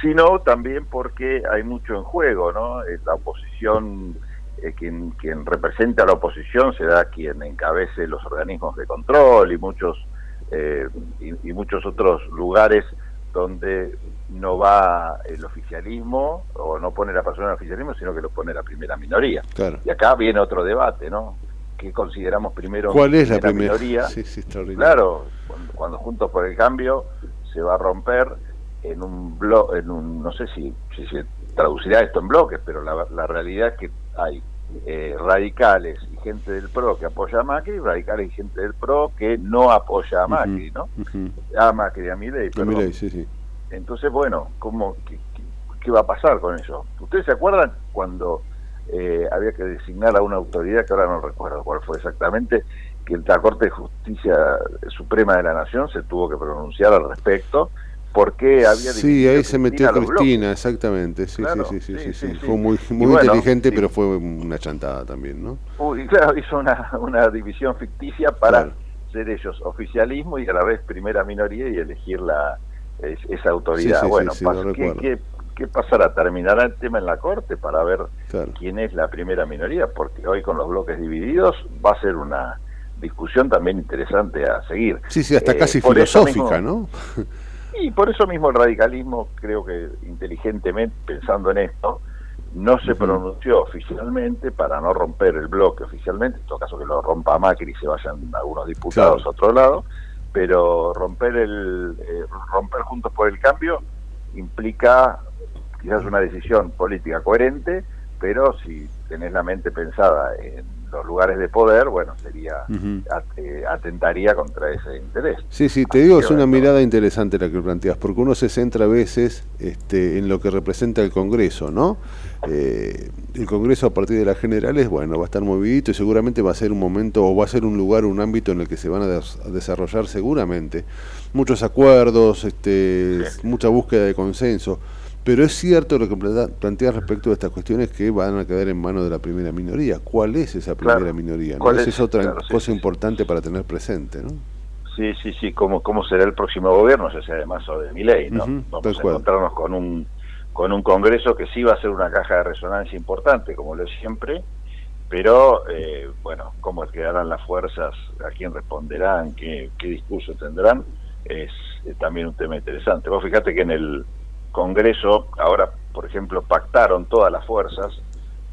sino también porque hay mucho en juego, ¿no? Eh, La oposición, eh, quien, quien representa a la oposición será quien encabece los organismos de control y muchos eh, y, y muchos otros lugares donde no va el oficialismo o no pone la persona en el oficialismo, sino que lo pone la primera minoría. Claro. Y acá viene otro debate, ¿no? ¿Qué consideramos primero ¿Cuál es la primera minoría? Sí, sí, extraordinario. Claro, cuando, cuando Juntos por el Cambio se va a romper en un blo en un, no sé si, si se traducirá esto en bloques, pero la, la realidad es que hay eh, radicales y gente del PRO que apoya a Macri, radicales y gente del PRO que no apoya a Macri, ¿no? A Macri, a Milei, A. Milei, sí, sí. Entonces, bueno, ¿cómo, qué, qué- qué va a pasar con eso? ¿Ustedes se acuerdan cuando eh, había que designar a una autoridad, que ahora no recuerdo cuál fue exactamente, que la Corte de Justicia Suprema de la Nación se tuvo que pronunciar al respecto? porque había Sí, ahí se metió Cristina exactamente. Sí, sí, sí, sí, sí. Fue muy, muy inteligente, pero fue una chantada también, ¿no? Uy, claro, hizo una, una división ficticia para ser ellos oficialismo y a la vez primera minoría y elegir la es- esa autoridad. Bueno, ¿qué. Qué, pasará? ¿Terminará el tema en la Corte para ver Claro. quién es la primera minoría? Porque hoy con los bloques divididos va a ser una discusión también interesante a seguir. Sí, sí, hasta Eh, casi filosófica, mismo- ¿no? y por eso mismo el radicalismo, creo que inteligentemente, pensando en esto, no se pronunció oficialmente para no romper el bloque oficialmente, en todo caso que lo rompa Macri y se vayan algunos diputados Claro. a otro lado, pero romper el eh, romper juntos por el cambio implica quizás una decisión política coherente, pero si tenés la mente pensada en los lugares de poder, bueno, sería eh, atentaría contra ese interés. Sí, sí, te digo, es una mirada interesante la que planteas, porque uno se centra a veces este, en lo que representa el Congreso, ¿no? Eh, el Congreso a partir de las generales, bueno, va a estar movidito y seguramente va a ser un momento o va a ser un lugar, un ámbito en el que se van a, des- a desarrollar seguramente muchos acuerdos, este, mucha búsqueda de consenso. Pero es cierto lo que planteas respecto de estas cuestiones que van a quedar en manos de la primera minoría. ¿Cuál es esa primera Claro. minoría? no? ¿Cuál Esa es? es otra Claro, sí, cosa importante para tener presente, ¿no? Sí, sí, sí, cómo, cómo será el próximo gobierno, ya sea de Massa o de Milei, ¿no? Vamos a cual. encontrarnos con un con un Congreso que sí va a ser una caja de resonancia importante, como lo es siempre, pero, eh, bueno, cómo quedarán las fuerzas, a quién responderán, qué, qué discurso tendrán, es eh, también un tema interesante. Vos fíjate que en el Congreso, ahora, por ejemplo, pactaron todas las fuerzas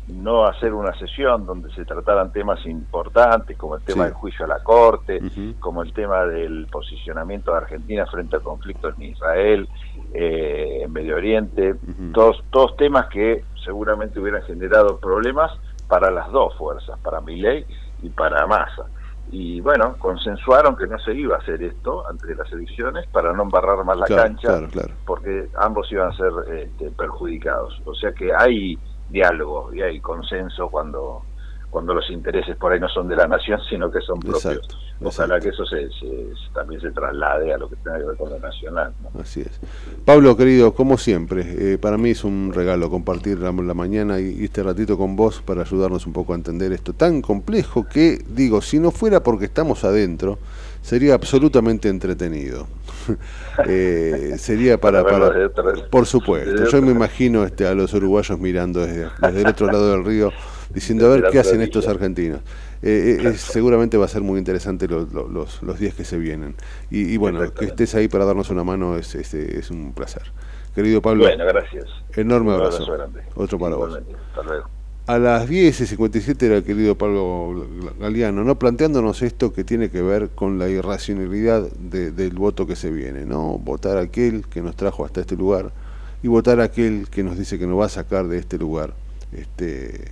no hacer una sesión donde se trataran temas importantes como el tema Sí. del juicio a la Corte, como el tema del posicionamiento de Argentina frente al conflicto en Israel, eh, en Medio Oriente, todos, todos temas que seguramente hubieran generado problemas para las dos fuerzas, para Milei y para Massa. Y bueno, consensuaron que no se iba a hacer esto antes de las elecciones para no embarrar más la Claro, cancha, claro, claro. porque ambos iban a ser este, perjudicados. O sea que hay diálogo y hay consenso cuando cuando los intereses por ahí no son de la nación, sino que son propios. Exacto, Ojalá que eso se, se- también se traslade a lo que tenga que ver con lo nacional. ¿no? Así es. Pablo, querido, como siempre, eh, para mí es un regalo compartir la, la mañana y, y este ratito con vos para ayudarnos un poco a entender esto tan complejo que, digo, si no fuera porque estamos adentro, sería absolutamente entretenido. Eh, sería para, por supuesto. Yo me imagino este, a los uruguayos mirando desde, desde el otro lado del río, diciendo a ver qué hacen estos argentinos. Eh, eh, es- seguramente va a ser muy interesante lo- lo- los, los días que se vienen. Y, y bueno, que estés ahí para darnos una mano es, es, es un placer. Querido Pablo, Bueno, gracias. enorme Un abrazo. grande. Otro para vos. Hasta luego. A las 10 y 57 era el querido Pablo Galeano, ¿no? planteándonos esto que tiene que ver con la irracionalidad de- del voto que se viene, ¿no? Votar aquel que nos trajo hasta este lugar y votar aquel que nos dice que nos va a sacar de este lugar, este,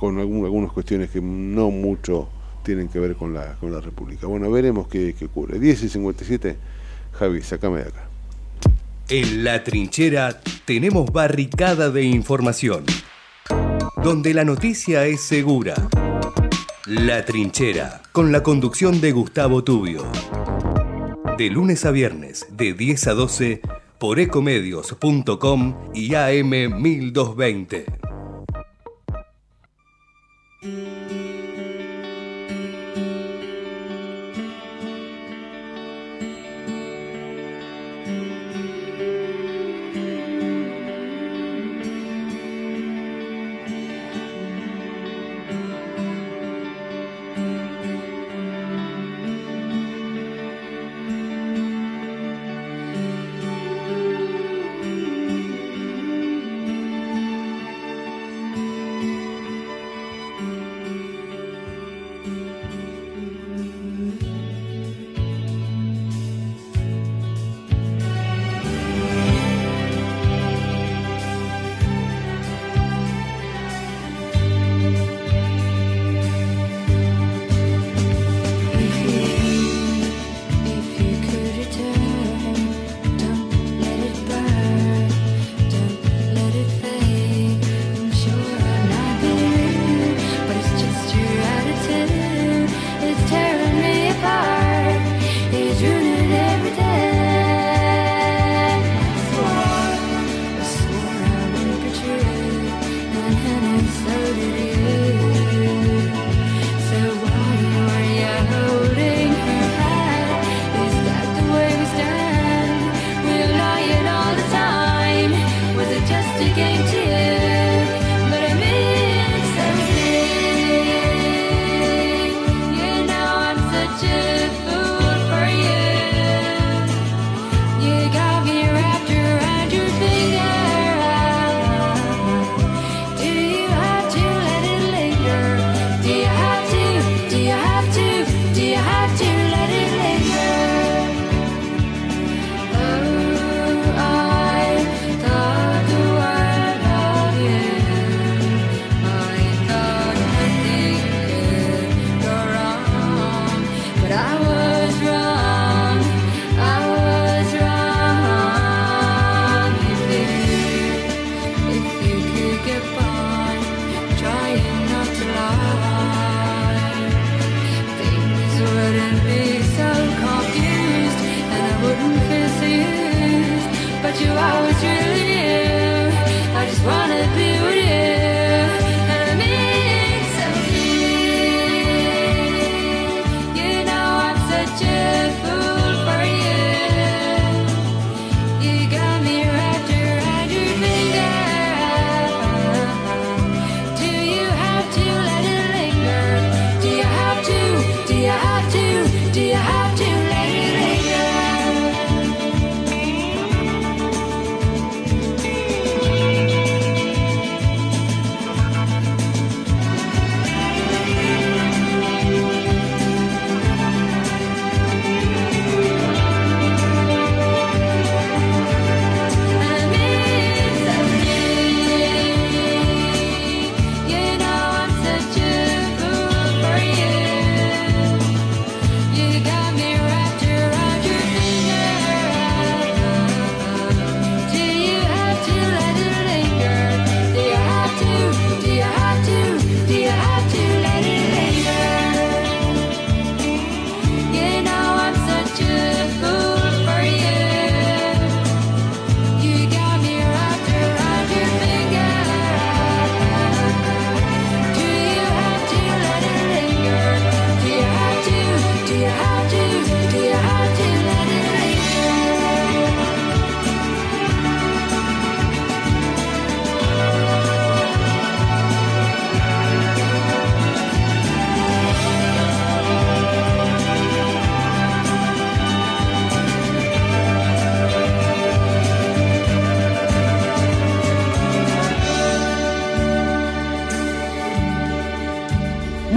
con algún- algunas cuestiones que no mucho tienen que ver con la, con la República. Bueno, veremos qué, qué ocurre. 10 y 57, Javi, sacame de acá. En la trinchera tenemos barricada de información, donde la noticia es segura. La trinchera, con la conducción de Gustavo Tubio. De lunes a viernes, de 10 a 12, por ecomedios.com y AM 1220. Música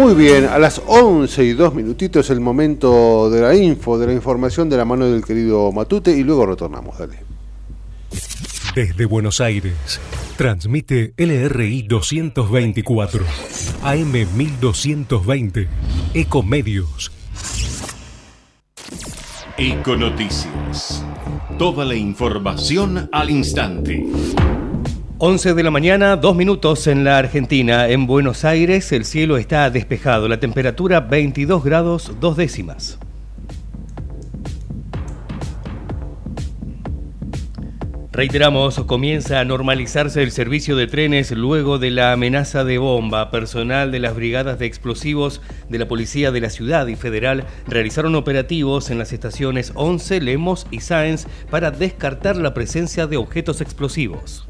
Muy bien, a las 11 y 2 minutitos el momento de la info, de la información de la mano del querido Matute y luego retornamos, dale. Desde Buenos Aires, transmite LRI 224, AM 1220, Ecomedios. Econoticias. Toda la información al instante. 11 de la mañana, dos minutos en la Argentina. En Buenos Aires el cielo está despejado. La temperatura 22 grados dos décimas. Reiteramos, comienza a normalizarse el servicio de trenes luego de la amenaza de bomba. Personal de las brigadas de explosivos de la Policía de la Ciudad y Federal realizaron operativos en las estaciones 11, Lemos y Sáenz para descartar la presencia de objetos explosivos.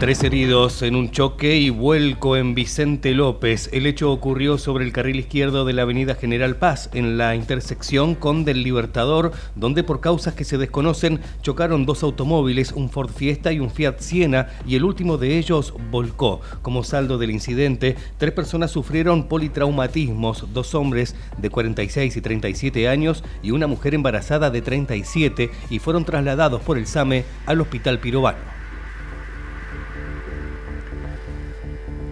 Tres heridos en un choque y vuelco en Vicente López. El hecho ocurrió sobre el carril izquierdo de la avenida General Paz, en la intersección con Del Libertador, donde por causas que se desconocen chocaron dos automóviles, un Ford Fiesta y un Fiat Siena, y el último de ellos volcó. Como saldo del incidente, tres personas sufrieron politraumatismos, dos hombres de 46 y 37 años y una mujer embarazada de 37, y fueron trasladados por el SAME al Hospital Pirobano.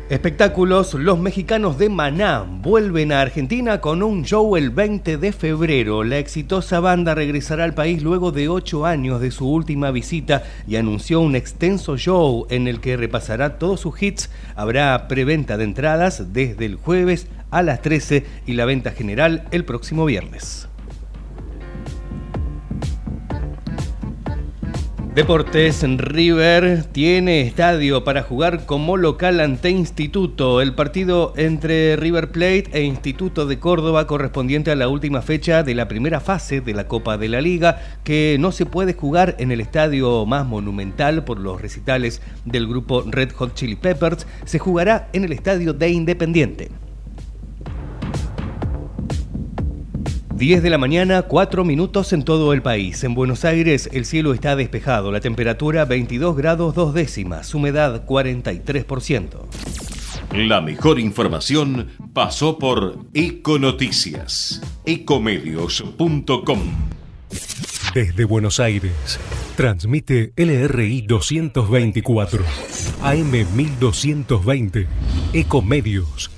Espectáculos, los mexicanos de Maná vuelven a Argentina con un show el 20 de febrero. La exitosa banda regresará al país luego de ocho años de su última visita y anunció un extenso show en el que repasará todos sus hits. Habrá preventa de entradas desde el jueves a las 13 y la venta general el próximo viernes. Deportes River tiene estadio para jugar como local ante Instituto. El partido entre River Plate e Instituto de Córdoba correspondiente a la última fecha de la primera fase de la Copa de la Liga, que no se puede jugar en el estadio más monumental por los recitales del grupo Red Hot Chili Peppers, se jugará en el estadio de Independiente. 10 de la mañana, 4 minutos en todo el país. En Buenos Aires el cielo está despejado, la temperatura 22 grados 2 décimas, humedad 43%. La mejor información pasó por Econoticias, ecomedios.com. Desde Buenos Aires, transmite LRI 224, AM 1220, Ecomedios.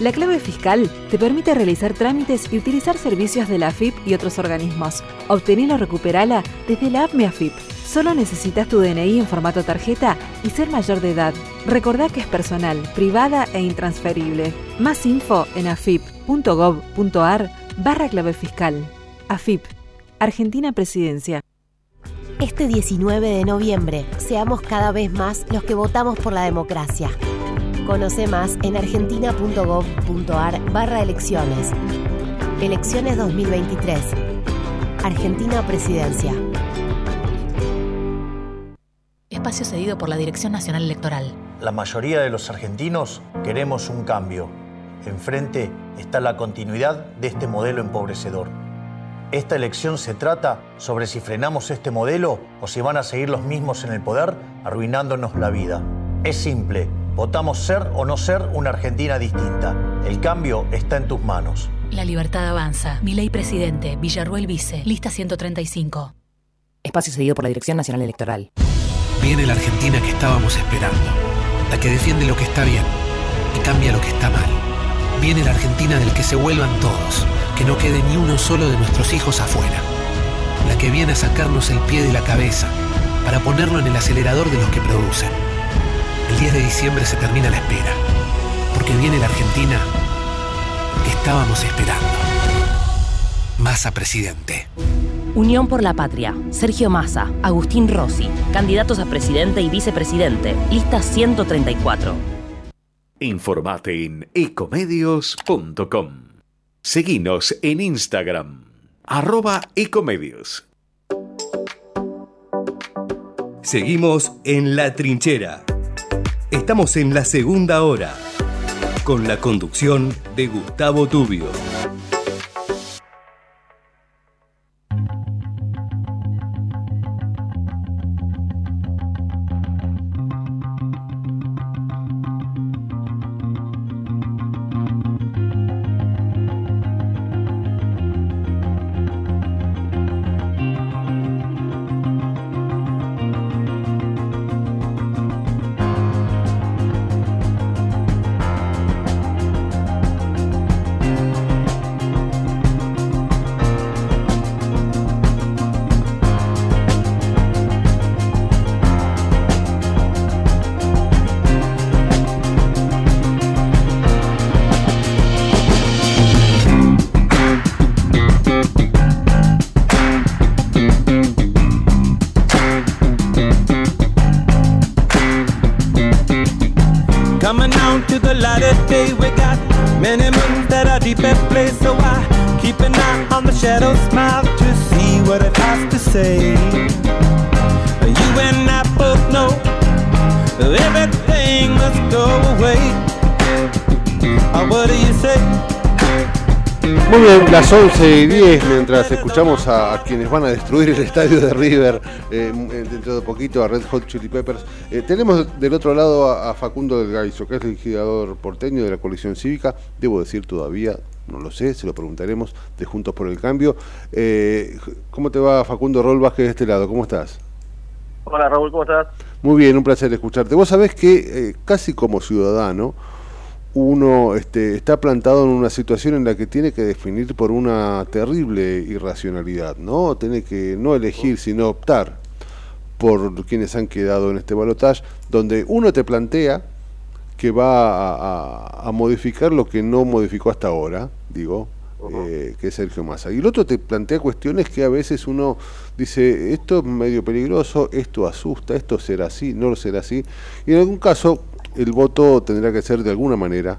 La clave fiscal te permite realizar trámites y utilizar servicios de la AFIP y otros organismos. Obtenela o recuperala desde la app AFIP. Solo necesitas tu DNI en formato tarjeta y ser mayor de edad. Recordá que es personal, privada e intransferible. Más info en afip.gov.ar barra clave fiscal. AFIP, Argentina Presidencia. Este 19 de noviembre, seamos cada vez más los que votamos por la democracia. Conoce más en argentina.gov.ar barra elecciones. Elecciones 2023. Argentina Presidencia. Espacio cedido por la Dirección Nacional Electoral. La mayoría de los argentinos queremos un cambio. Enfrente está la continuidad de este modelo empobrecedor. Esta elección se trata sobre si frenamos este modelo o si van a seguir los mismos en el poder arruinándonos la vida. Es simple, votamos ser o no ser una Argentina distinta. El cambio está en tus manos. La libertad avanza. Mi ley presidente, Villarruel Vice, lista 135. Espacio cedido por la Dirección Nacional Electoral. Viene la Argentina que estábamos esperando, la que defiende lo que está bien y cambia lo que está mal. Viene la Argentina del que se vuelvan todos, que no quede ni uno solo de nuestros hijos afuera. La que viene a sacarnos el pie de la cabeza para ponerlo en el acelerador de los que producen. El 10 de diciembre se termina la espera, porque viene la Argentina que estábamos esperando. Massa presidente. Unión por la Patria. Sergio Massa, Agustín Rossi, candidatos a presidente y vicepresidente. Lista 134. Informate en ecomedios.com. Seguinos en Instagram, arroba ecomedios. Seguimos en La Trinchera. Estamos en la segunda hora, con la conducción de Gustavo Tubio. Las 11 y 10, mientras escuchamos a, a quienes van a destruir el estadio de River eh, dentro de poquito, a Red Hot Chili Peppers. Eh, tenemos del otro lado a, a Facundo del Gaizo, que es el legislador porteño de la coalición cívica. Debo decir todavía, no lo sé, se lo preguntaremos de Juntos por el Cambio. Eh, ¿Cómo te va Facundo Rol Vázquez de este lado? ¿Cómo estás? Hola Raúl, ¿cómo estás? Muy bien, un placer escucharte. Vos sabés que eh, casi como ciudadano, uno este, está plantado en una situación en la que tiene que definir por una terrible irracionalidad, ¿no? Tiene que no elegir, sino optar por quienes han quedado en este balotaje, donde uno te plantea que va a, a- a modificar lo que no modificó hasta ahora, digo, eh, que es Sergio Massa. Y el otro te plantea cuestiones que a veces uno dice, esto es medio peligroso, esto asusta, esto será así, no lo será así. Y en algún caso el voto tendrá que ser de alguna manera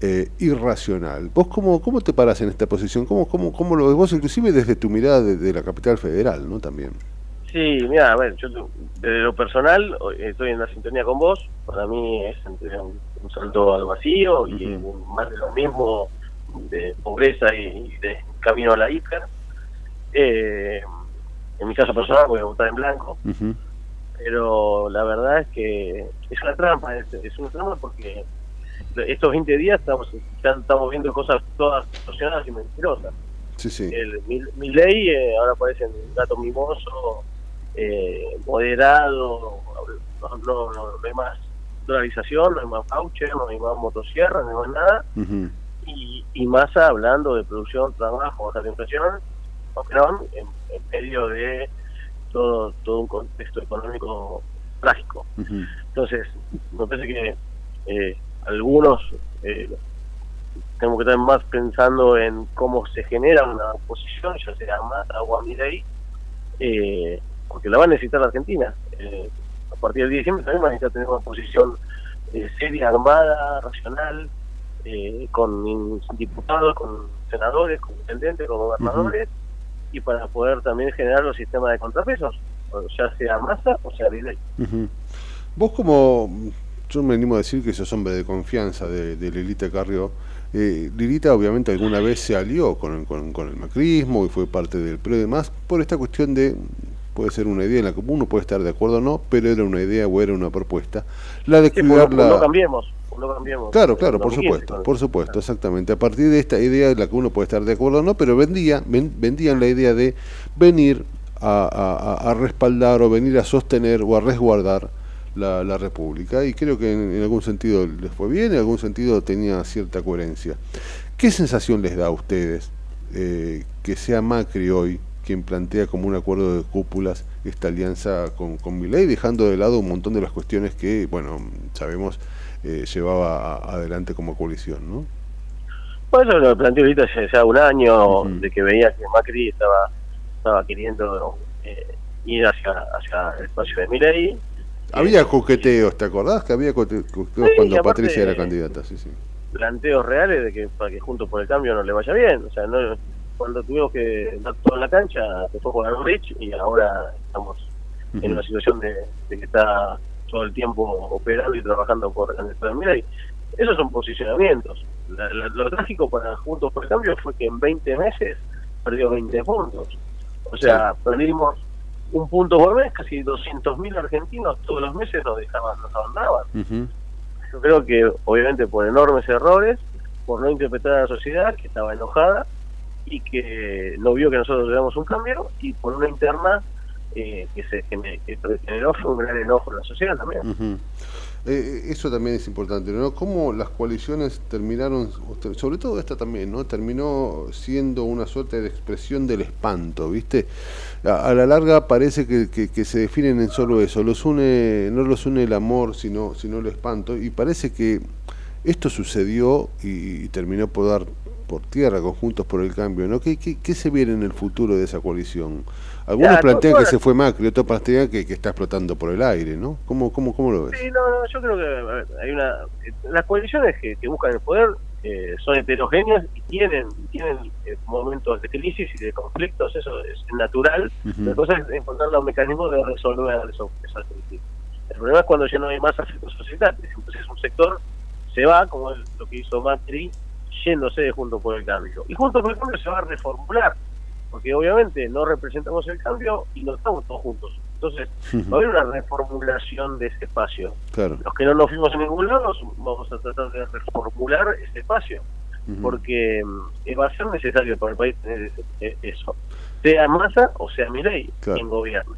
eh, irracional. ¿Vos cómo, cómo te parás en esta posición? ¿Cómo, cómo, cómo lo ves vos, inclusive desde tu mirada de, de la capital federal, ¿no? También. Sí, mira, a ver, yo desde lo personal estoy en la sintonía con vos. Para mí es un, un salto al vacío y un- más de lo mismo de pobreza y, de camino a la hiper. Eh, en mi caso personal voy a votar en blanco, pero la verdad es que es una trampa, es, es una trampa porque estos 20 días estamos ya estamos viendo cosas todas distorsionadas y mentirosas. Sí, sí. El, mi, mi ley eh, ahora parece un gato mimoso, eh, moderado, no, no, no, no hay más. dolarización, no hay más voucher, no hay más motosierra, no hay más nada, y, y Massa hablando de producción, trabajo, baja la inflación, en, en medio de todo, todo un contexto económico trágico. Entonces, me parece que eh, algunos eh, tenemos que estar más pensando en cómo se genera una oposición, ya sea Massa o a Milei, eh, porque la va a necesitar la Argentina. Eh, a partir del 10 de diciembre también va a necesitar tener una oposición eh, seria, armada, racional, eh, con diputados, con senadores, con intendentes, con gobernadores, y para poder también generar los sistemas de contrapesos, ya sea Massa o sea. Ujú. Vos como, yo me animo a decir que sos hombre de confianza de, de Lilita Carrió, eh, Lilita obviamente alguna vez se alió con, el- con, con el macrismo y fue parte del PRO y demás por esta cuestión de, puede ser una idea en la que uno puede estar de acuerdo o no, pero era una idea o era una propuesta, la de Sí, cuidar por la... no cambiemos, no cambiemos. Claro, claro, por 2015, supuesto, por supuesto, exactamente. A partir de esta idea de la que uno puede estar de acuerdo o no, pero vendía, ven- vendían la idea de venir a, a- a- a respaldar o venir a sostener o a resguardar la, la República. Y creo que en, en algún sentido les fue bien, en algún sentido tenía cierta coherencia. ¿Qué sensación les da a ustedes eh, que sea Macri hoy quien plantea como un acuerdo de cúpulas esta alianza con, con Milei, dejando de lado un montón de las cuestiones que, bueno, sabemos eh, llevaba a- adelante como coalición, ¿no? Eso lo planteé ahorita ya, ya un año de que veía que Macri estaba estaba queriendo eh, ir hacia, hacia el espacio de Milei. Había coqueteos, ¿te acordás? Que había coqueteos Sí, cuando aparte- Patricia era candidata, sí, sí. planteos reales de que para que Juntos por el Cambio no le vaya bien. O sea, no, cuando tuvimos que dar todo en la cancha, se fue con Rich y ahora estamos en una situación de, de que está todo el tiempo operando y trabajando por de Milei. Esos son posicionamientos. La- la- lo trágico para Juntos por el Cambio fue que en 20 meses perdió 20 puntos. O sea, perdimos un punto por mes, casi 200.000 argentinos todos los meses nos dejaban, nos abandonaban. Ujú. Yo creo que, obviamente, por enormes errores, por no interpretar a la sociedad, que estaba enojada y que no vio que nosotros debíamos un cambio, y por una interna eh, que se gener- que generó fue un gran enojo en la sociedad también. Ujú. Eh, eso también es importante, ¿no? Cómo las coaliciones terminaron, sobre todo esta también, ¿no? Terminó siendo una suerte de expresión del espanto, ¿viste? A, a la larga parece que, que- que se definen en solo eso, los une, no los une el amor, sino, sino el espanto, y parece que esto sucedió y, y terminó por dar por tierra conjuntos por el cambio, ¿no? ¿Qué, qué, qué se viene en el futuro de esa coalición? Algunos Ya, plantean que se fue Macri, otros plantean que, que está explotando por el aire, ¿no? ¿Cómo, cómo, cómo lo ves? Sí, no, no, yo creo que ver, hay una. Las coaliciones que, que buscan el poder eh, son heterogéneas y tienen tienen eh, momentos de crisis y de conflictos, eso es natural. Ujú. La cosa es encontrar los mecanismos de resolver eso, esas crisis. El problema es cuando ya no hay más afectos societales. Entonces un sector se va, como es lo que hizo Macri, yéndose de Juntos por el Cambio. Y Juntos por el Cambio se va a reformular, porque obviamente no representamos el cambio y no estamos todos juntos. Entonces va a haber una reformulación de ese espacio. Claro. Los que no nos fuimos a ningún lado, vamos a tratar de reformular ese espacio, porque mm, va a ser necesario para el país tener e- eso. Sea Massa o sea Milei Claro. quien gobierne.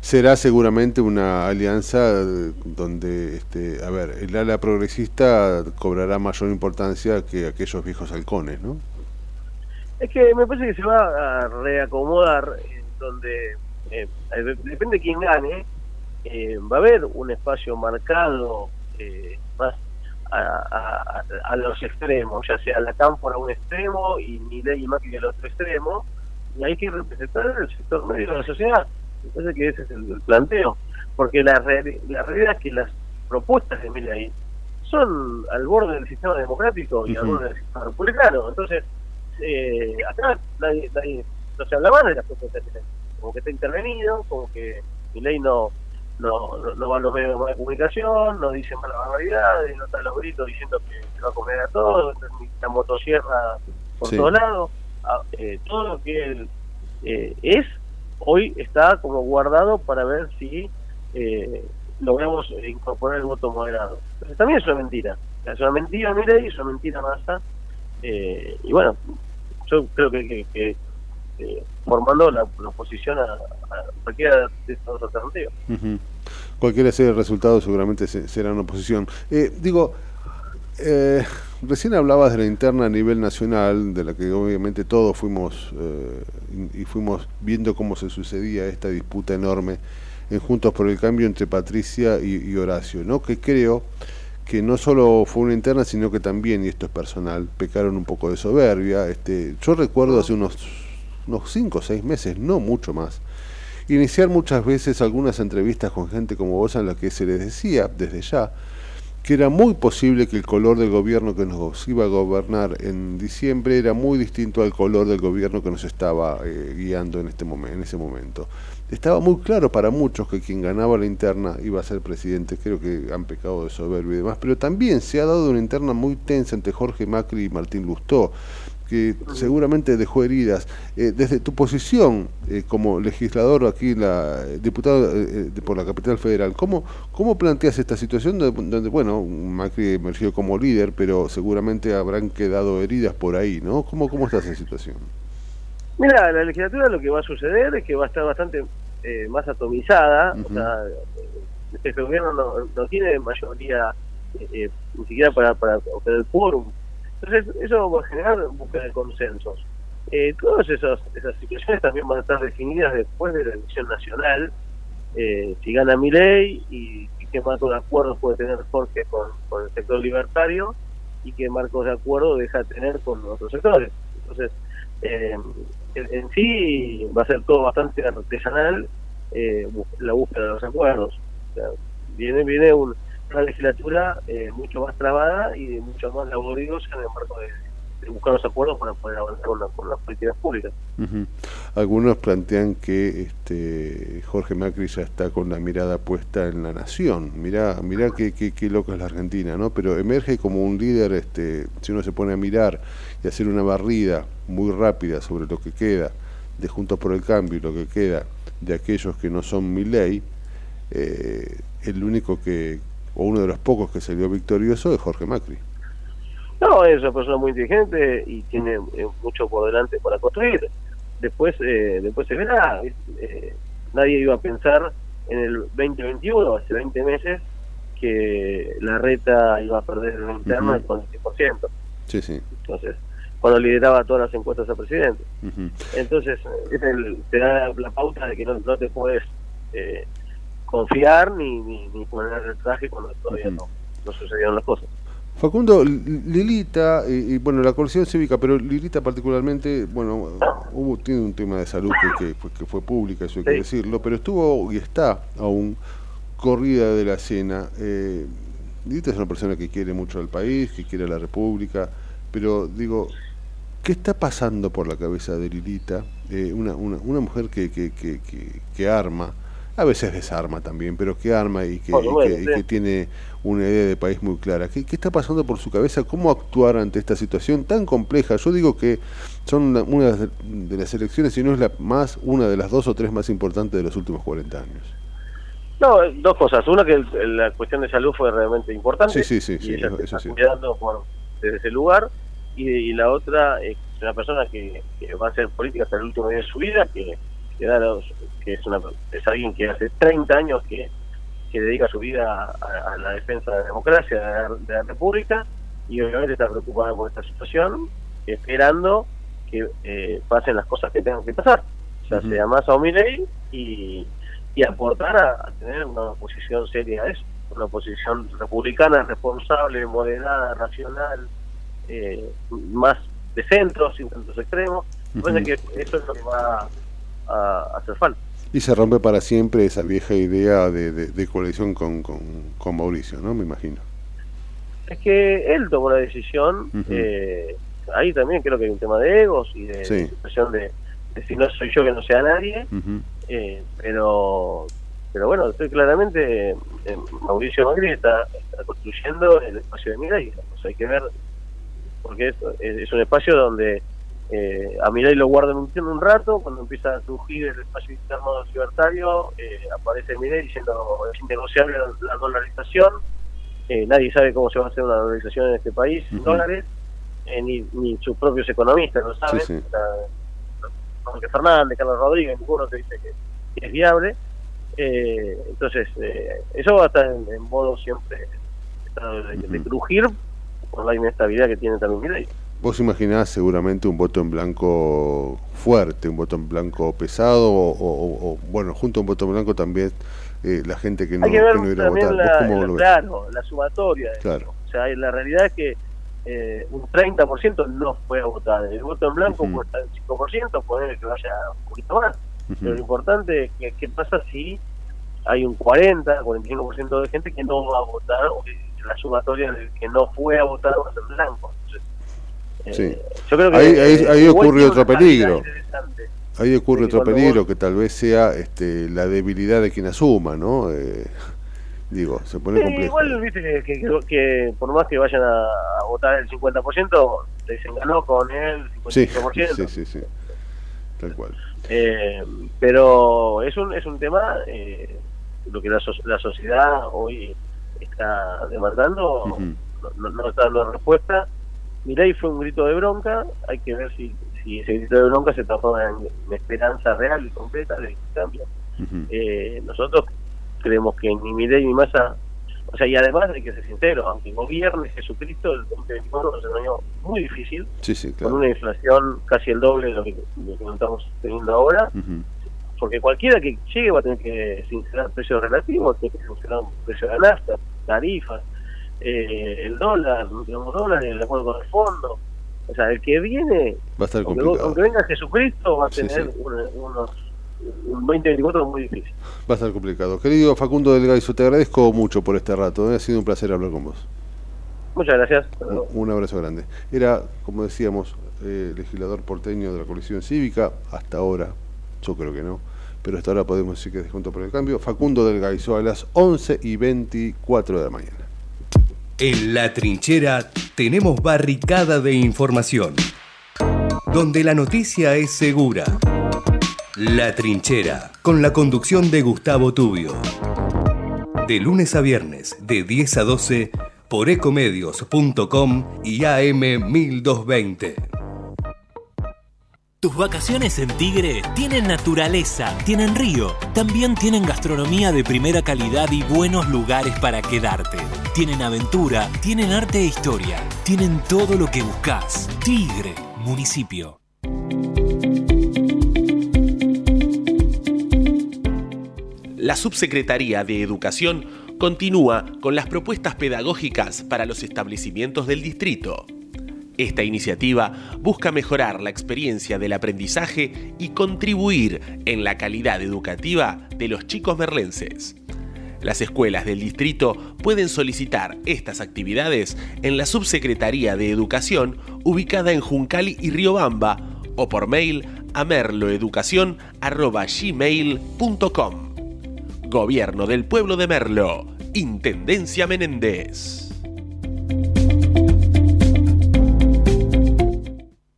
será seguramente una alianza eh, donde, este, a ver, el ala progresista cobrará mayor importancia que aquellos viejos halcones, ¿no? Es que me parece que se va a reacomodar en donde, eh, de- depende de quién gane, eh, va a haber un espacio marcado eh, más a, a- a- los extremos, ya sea la cámpora a un extremo y Milei y Macri al otro extremo, y hay que representar el sector medio de la sociedad. Me parece que ese es el, el planteo, porque la, la realidad es que las propuestas de Milei son al borde del sistema democrático y al borde del sistema republicano, entonces eh, acá nadie, nadie- no se habla más de las de Milei. Como que está intervenido, como que Milei no, no, no, no va a los medios de comunicación, no dice malas barbaridades, no está a los gritos diciendo que se va a comer a todos, la motosierra por Sí. todos lados. Ah, eh, todo lo que él eh, es, hoy está como guardado para ver si eh, logramos incorporar el voto moderado. Entonces también es una mentira. Es una mentira Milei, es una mentira Massa. Eh, y bueno, yo creo que, que- eh, formando la, oposición a, a cualquiera de estas dos alternativas. Ujú. cualquiera sea el resultado, seguramente se- será una oposición. Eh, digo, eh, recién hablabas de la interna a nivel nacional, de la que obviamente todos fuimos eh, y y fuimos viendo cómo se sucedía esta disputa enorme en Juntos por el Cambio entre Patricia y, y Horacio, ¿no? Que creo que no solo fue una interna, sino que también, y esto es personal, pecaron un poco de soberbia. Este, yo recuerdo hace unos unos cinco o seis meses, no mucho más, iniciar muchas veces algunas entrevistas con gente como vos en la que se les decía desde ya que era muy posible que el color del gobierno que nos iba a gobernar en diciembre era muy distinto al color del gobierno que nos estaba eh, guiando en este en ese momento. Estaba muy claro para muchos que quien ganaba la interna iba a ser presidente, creo que han pecado de soberbio y demás, pero también se ha dado una interna muy tensa entre Jorge Macri y Martín Lustó, que seguramente dejó heridas. Eh, desde tu posición eh, como legislador aquí, la, eh, diputado eh, de- por la capital federal, ¿cómo, cómo planteas esta situación donde, donde, bueno, Macri emergió como líder, pero seguramente habrán quedado heridas por ahí, ¿no? ¿Cómo, cómo está esa situación? Mira, la legislatura lo que va a suceder es que va a estar bastante eh, más atomizada. O sea, este gobierno no, no tiene mayoría eh, eh, ni siquiera para, para obtener el quórum. Entonces, eso va a generar búsqueda de consensos. Eh, todas esas, esas situaciones también van a estar definidas después de la elección nacional. Eh, si gana mi ley y, y qué marcos de acuerdos puede tener Jorge con, con el sector libertario y qué marcos de acuerdo deja de tener con otros sectores. Entonces, eh, en, sí va a ser todo bastante artesanal eh, la búsqueda de los acuerdos. Viene viene un- una legislatura eh, mucho más trabada y mucho más laboriosa en el marco de, buscar los acuerdos para poder avanzar con, la- con las políticas públicas. Ujú. Algunos plantean que este Jorge Macri ya está con la mirada puesta en la nación. Mirá, mirá qué, qué, qué loco es la Argentina, ¿no? Pero emerge como un líder, este, si uno se pone a mirar y hacer una barrida muy rápida sobre lo que queda de Juntos por el Cambio y lo que queda de aquellos que no son mi ley, eh, el único que, o uno de los pocos que salió victorioso es Jorge Macri. No, es una persona muy inteligente y tiene eh, mucho por delante para construir. Después eh, después se verá. Eh, nadie iba a pensar en el 2021, hace 20 meses, que la reta iba a perder en la interna con el 10%. Sí, sí. Entonces, cuando lideraba todas las encuestas a presidente. Entonces, es el, te da la pauta de que no, no te puedes eh, confiar ni, ni, ni poner el traje cuando todavía no, no sucedieron las cosas. Facundo, Lilita, y, y, bueno, la coalición cívica, pero Lilita particularmente, bueno, hubo, tiene un tema de salud que, que, fue- que fue pública, eso hay que decirlo, pero estuvo y está aún corrida de la cena. Eh, Lilita es una persona que quiere mucho al país, que quiere a la República, pero digo, ¿qué está pasando por la cabeza de Lilita? Eh, una, una, una mujer que, que, que, que, que arma, a veces desarma también, pero que arma y que, y y tiene una idea de país muy clara. ¿Qué, qué está pasando por su cabeza? ¿Cómo actuar ante esta situación tan compleja? Yo digo que son una de las elecciones, si no es la más, una de las dos o tres más importantes de los últimos 40 años. No, dos cosas. Una, que la cuestión de salud fue realmente importante. Sí, sí, sí, y sí, ella eso- se eso está sí. cuidando por, desde ese lugar. Y, y la otra es una persona que, que va a hacer política hasta el último día de su vida, que, que, da los- que es, una, es alguien que hace 30 años que, que dedica su vida a, a la defensa de la democracia, de la, de la república, y obviamente está preocupada por esta situación, esperando que eh, pasen las cosas que tengan que pasar, ya Ujú. sea Massa o Milei, y, y aportar a, a tener una oposición seria a eso, una oposición republicana, responsable, moderada, racional, eh, más de centro, sin tantos extremos. Me parece que eso es lo que va a, a hacer falta. Y se rompe para siempre esa vieja idea de, de- de coalición con, con, con Mauricio, ¿no? Me imagino. Es que él tomó la decisión, eh, ahí también creo que hay un tema de egos y de, Sí. de situación de, de si no soy yo que no sea nadie, eh, pero pero bueno, estoy claramente, eh, Mauricio Macri está, está construyendo el espacio de Mirai, digamos, hay que ver, porque es, es- es un espacio donde eh, a Mirai lo guardan un, un rato, cuando empieza a surgir el espacio interno libertario, eh, aparece Mirai diciendo es innegociable la, la dolarización, eh, nadie sabe cómo se va a hacer una dolarización en este país Ujú. dólares, eh, ni, ni sus propios economistas lo saben, Sí, Fernández, Carlos Rodríguez, ninguno te dice que, es viable. Eh, entonces, eh, eso va a estar en, en modo siempre de, de crujir por la inestabilidad que tiene también Milei. Vos imaginás seguramente un voto en blanco fuerte, un voto en blanco pesado, o, o- o, bueno, junto a un voto en blanco también eh, la gente que no, Hay que ver que no irá a votar. Claro, la sumatoria. de Claro. O sea, la realidad es que eh, un 30% no fue a votar. El voto en blanco cuesta el 5%, puede que vaya un poquito más. Pero lo importante es que qué pasa si hay un 40, 45% de gente que no va a votar, o que la sumatoria del que no fue a votar va a ser blanco. Entonces, eh, Sí. yo creo que ahí, ahí, ahí ocurre otro peligro. Ahí ocurre otro peligro vos- que tal vez sea este, la debilidad de quien asuma, ¿no? Eh, digo, se pone Sí, complejo. igual, viste, que, que- que- por más que vayan a, votar el 50%, se desenganó con el Sí, 55%. sí, sí, sí. Tal cual. Eh, pero es un, es un tema, eh, lo que la, so- la sociedad hoy está demandando, Ujú. no, no- no está dando respuesta. Milei fue un grito de bronca, hay que ver si, si ese grito de bronca se transforma en, en esperanza real y completa de cambio. Ujú. Eh, nosotros creemos que ni Milei ni Massa, o sea, y además hay que ser sincero, aunque gobierne Jesucristo, el 2024 es un año muy difícil, Sí, sí, con una inflación casi el doble de lo que, de lo que estamos teniendo ahora, porque cualquiera que llegue va a tener que sincerar precios relativos, tiene que sincerar un precio de la nafta, tarifas, eh, el dólar, tenemos dólares, de acuerdo con el fondo. O sea, el que viene, Va a estar aunque, complicado. aunque venga Jesucristo, va a Sí, tener sí. una- unos, un 2024 muy difícil. Va a estar complicado. Querido Facundo Delgaizo, te agradezco mucho por este rato. ¿eh? Ha sido un placer hablar con vos. Muchas gracias. Un, un abrazo grande. Era, como decíamos, eh, legislador porteño de la coalición cívica. Hasta ahora, yo creo que no. Pero hasta ahora podemos decir que es de Junto por el Cambio. Facundo Delgaizo a las 11 y 24 de la mañana. En la trinchera tenemos barricada de información, donde la noticia es segura. La trinchera, con la conducción de Gustavo Tubio. De lunes a viernes, de 10 a 12, por ecomedios.com y AM 1220. Tus vacaciones en Tigre tienen naturaleza, tienen río, también tienen gastronomía de primera calidad y buenos lugares para quedarte. Tienen aventura, tienen arte e historia, tienen todo lo que buscas. Tigre, municipio. La Subsecretaría de Educación continúa con las propuestas pedagógicas para los establecimientos del distrito. Esta iniciativa busca mejorar la experiencia del aprendizaje y contribuir en la calidad educativa de los chicos merlenses. Las escuelas del distrito pueden solicitar estas actividades en la Subsecretaría de Educación ubicada en Juncali y Riobamba o por mail a merloeducación.gmail.com Gobierno del Pueblo de Merlo, Intendencia Menéndez.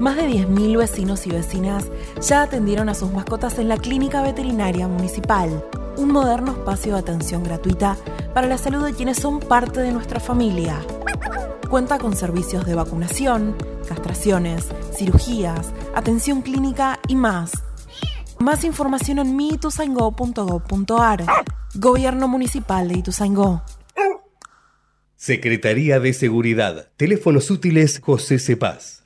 Más de 10.000 vecinos y vecinas ya atendieron a sus mascotas en la Clínica Veterinaria Municipal, un moderno espacio de atención gratuita para la salud de quienes son parte de nuestra familia. Cuenta con servicios de vacunación, castraciones, cirugías, atención clínica y más. Más información en miituzaingó.gov.ar. Gobierno Municipal de Ituzaingó. Secretaría de Seguridad. Teléfonos útiles José Cepaz.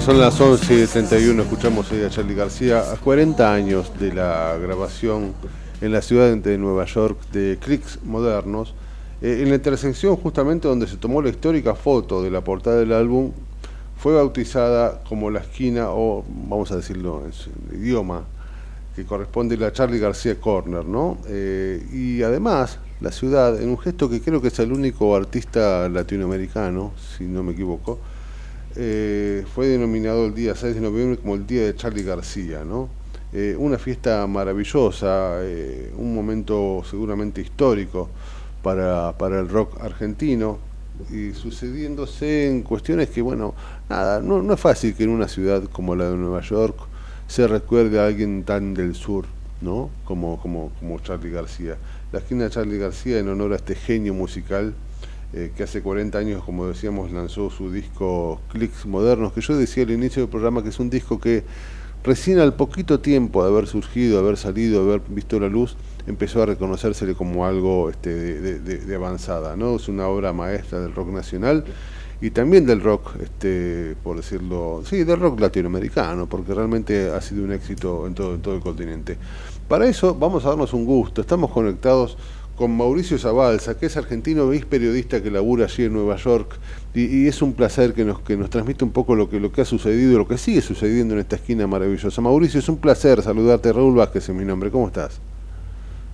Son las 11.31, escuchamos a Charlie García, a 40 años de la grabación en la ciudad de Nueva York de Clicks Modernos, eh, en la intersección justamente donde se tomó la histórica foto de la portada del álbum, fue bautizada como la esquina, o vamos a decirlo en idioma, que corresponde a la Charlie García Corner, ¿no? Eh, y además, la ciudad, en un gesto que creo que es el único artista latinoamericano, si no me equivoco, eh, fue denominado el día 6 de noviembre como el Día de Charlie García, ¿no? Eh, una fiesta maravillosa, un momento seguramente histórico para, para el rock argentino, y sucediéndose en cuestiones que, bueno, nada, no, no es fácil que en una ciudad como la de Nueva York se recuerde a alguien tan del sur, ¿no? Como, como, como Charlie García. La esquina de Charlie García en honor a este genio musical eh, que hace 40 años, como decíamos, lanzó su disco Clicks Modernos, que yo decía al inicio del programa que es un disco que recién al poquito tiempo de haber surgido, haber salido, haber visto la luz, empezó a reconocérsele como algo este, de, avanzada, ¿no? Es una obra maestra del rock nacional y también del rock, este, por decirlo, sí, del rock latinoamericano, porque realmente ha sido un éxito en todo el continente. Para eso vamos a darnos un gusto, estamos conectados con Mauricio Zabalza, que es argentino y es periodista que labura allí en Nueva York, y, es un placer que nos, que nos transmite un poco lo que, lo que ha sucedido, lo que sigue sucediendo en esta esquina maravillosa. Mauricio, es un placer saludarte, Raúl Vázquez es mi nombre, ¿cómo estás?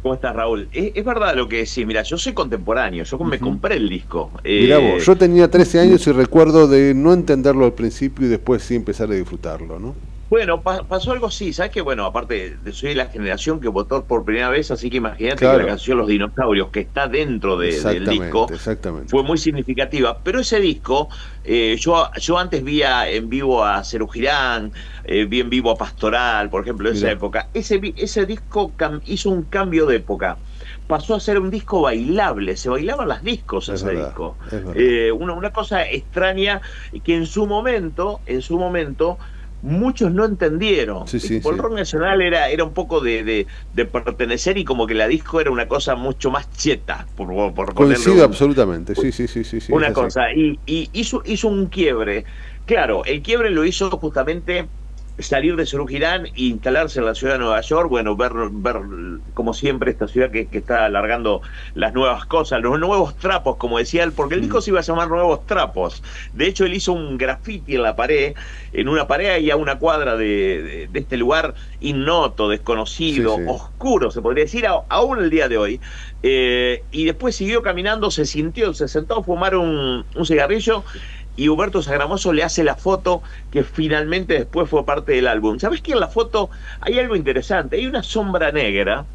¿Cómo estás, Raúl? Es, verdad lo que decís. Mira, yo soy contemporáneo. Yo me compré el disco. Mirá vos, yo tenía 13 años y recuerdo de no entenderlo al principio y después sí empezar a disfrutarlo, ¿no? Bueno, pasó algo así, ¿sabes qué? Bueno, aparte, soy de la generación que votó por primera vez, así que imagínate que la canción Los Dinosaurios, que está dentro de, del disco, fue muy significativa. Pero ese disco, eh, yo, yo antes vi en vivo a Cerú Girán, eh, vi en vivo a Pastoral, por ejemplo, en esa época. Ese, ese disco hizo un cambio de época pasó a ser un disco bailable, se bailaban las discos ese disco. Eh, una, una, cosa extraña que en su momento, en su momento, muchos no entendieron. Sí, el rock nacional era, era un poco de, pertenecer y como que la disco era una cosa mucho más cheta. Por, por Coincido absolutamente, sí, sí, sí, sí. Una cosa, y, y hizo, hizo un quiebre. Claro, el quiebre lo hizo justamente salir de Surugirán e instalarse en la ciudad de Nueva York, bueno, ver, ver como siempre esta ciudad que, está alargando las nuevas cosas, los nuevos trapos, como decía él, porque el disco se iba a llamar Nuevos Trapos. De hecho, él hizo un graffiti en la pared, en una pared y a una cuadra de, este lugar innoto, desconocido, oscuro, se podría decir, aún el día de hoy. Eh, y después siguió caminando, se sintió, se sentó a fumar un, un cigarrillo y Huberto Sagramoso le hace la foto que finalmente después fue parte del álbum. ¿Sabes que en la foto hay algo interesante? Hay una sombra negra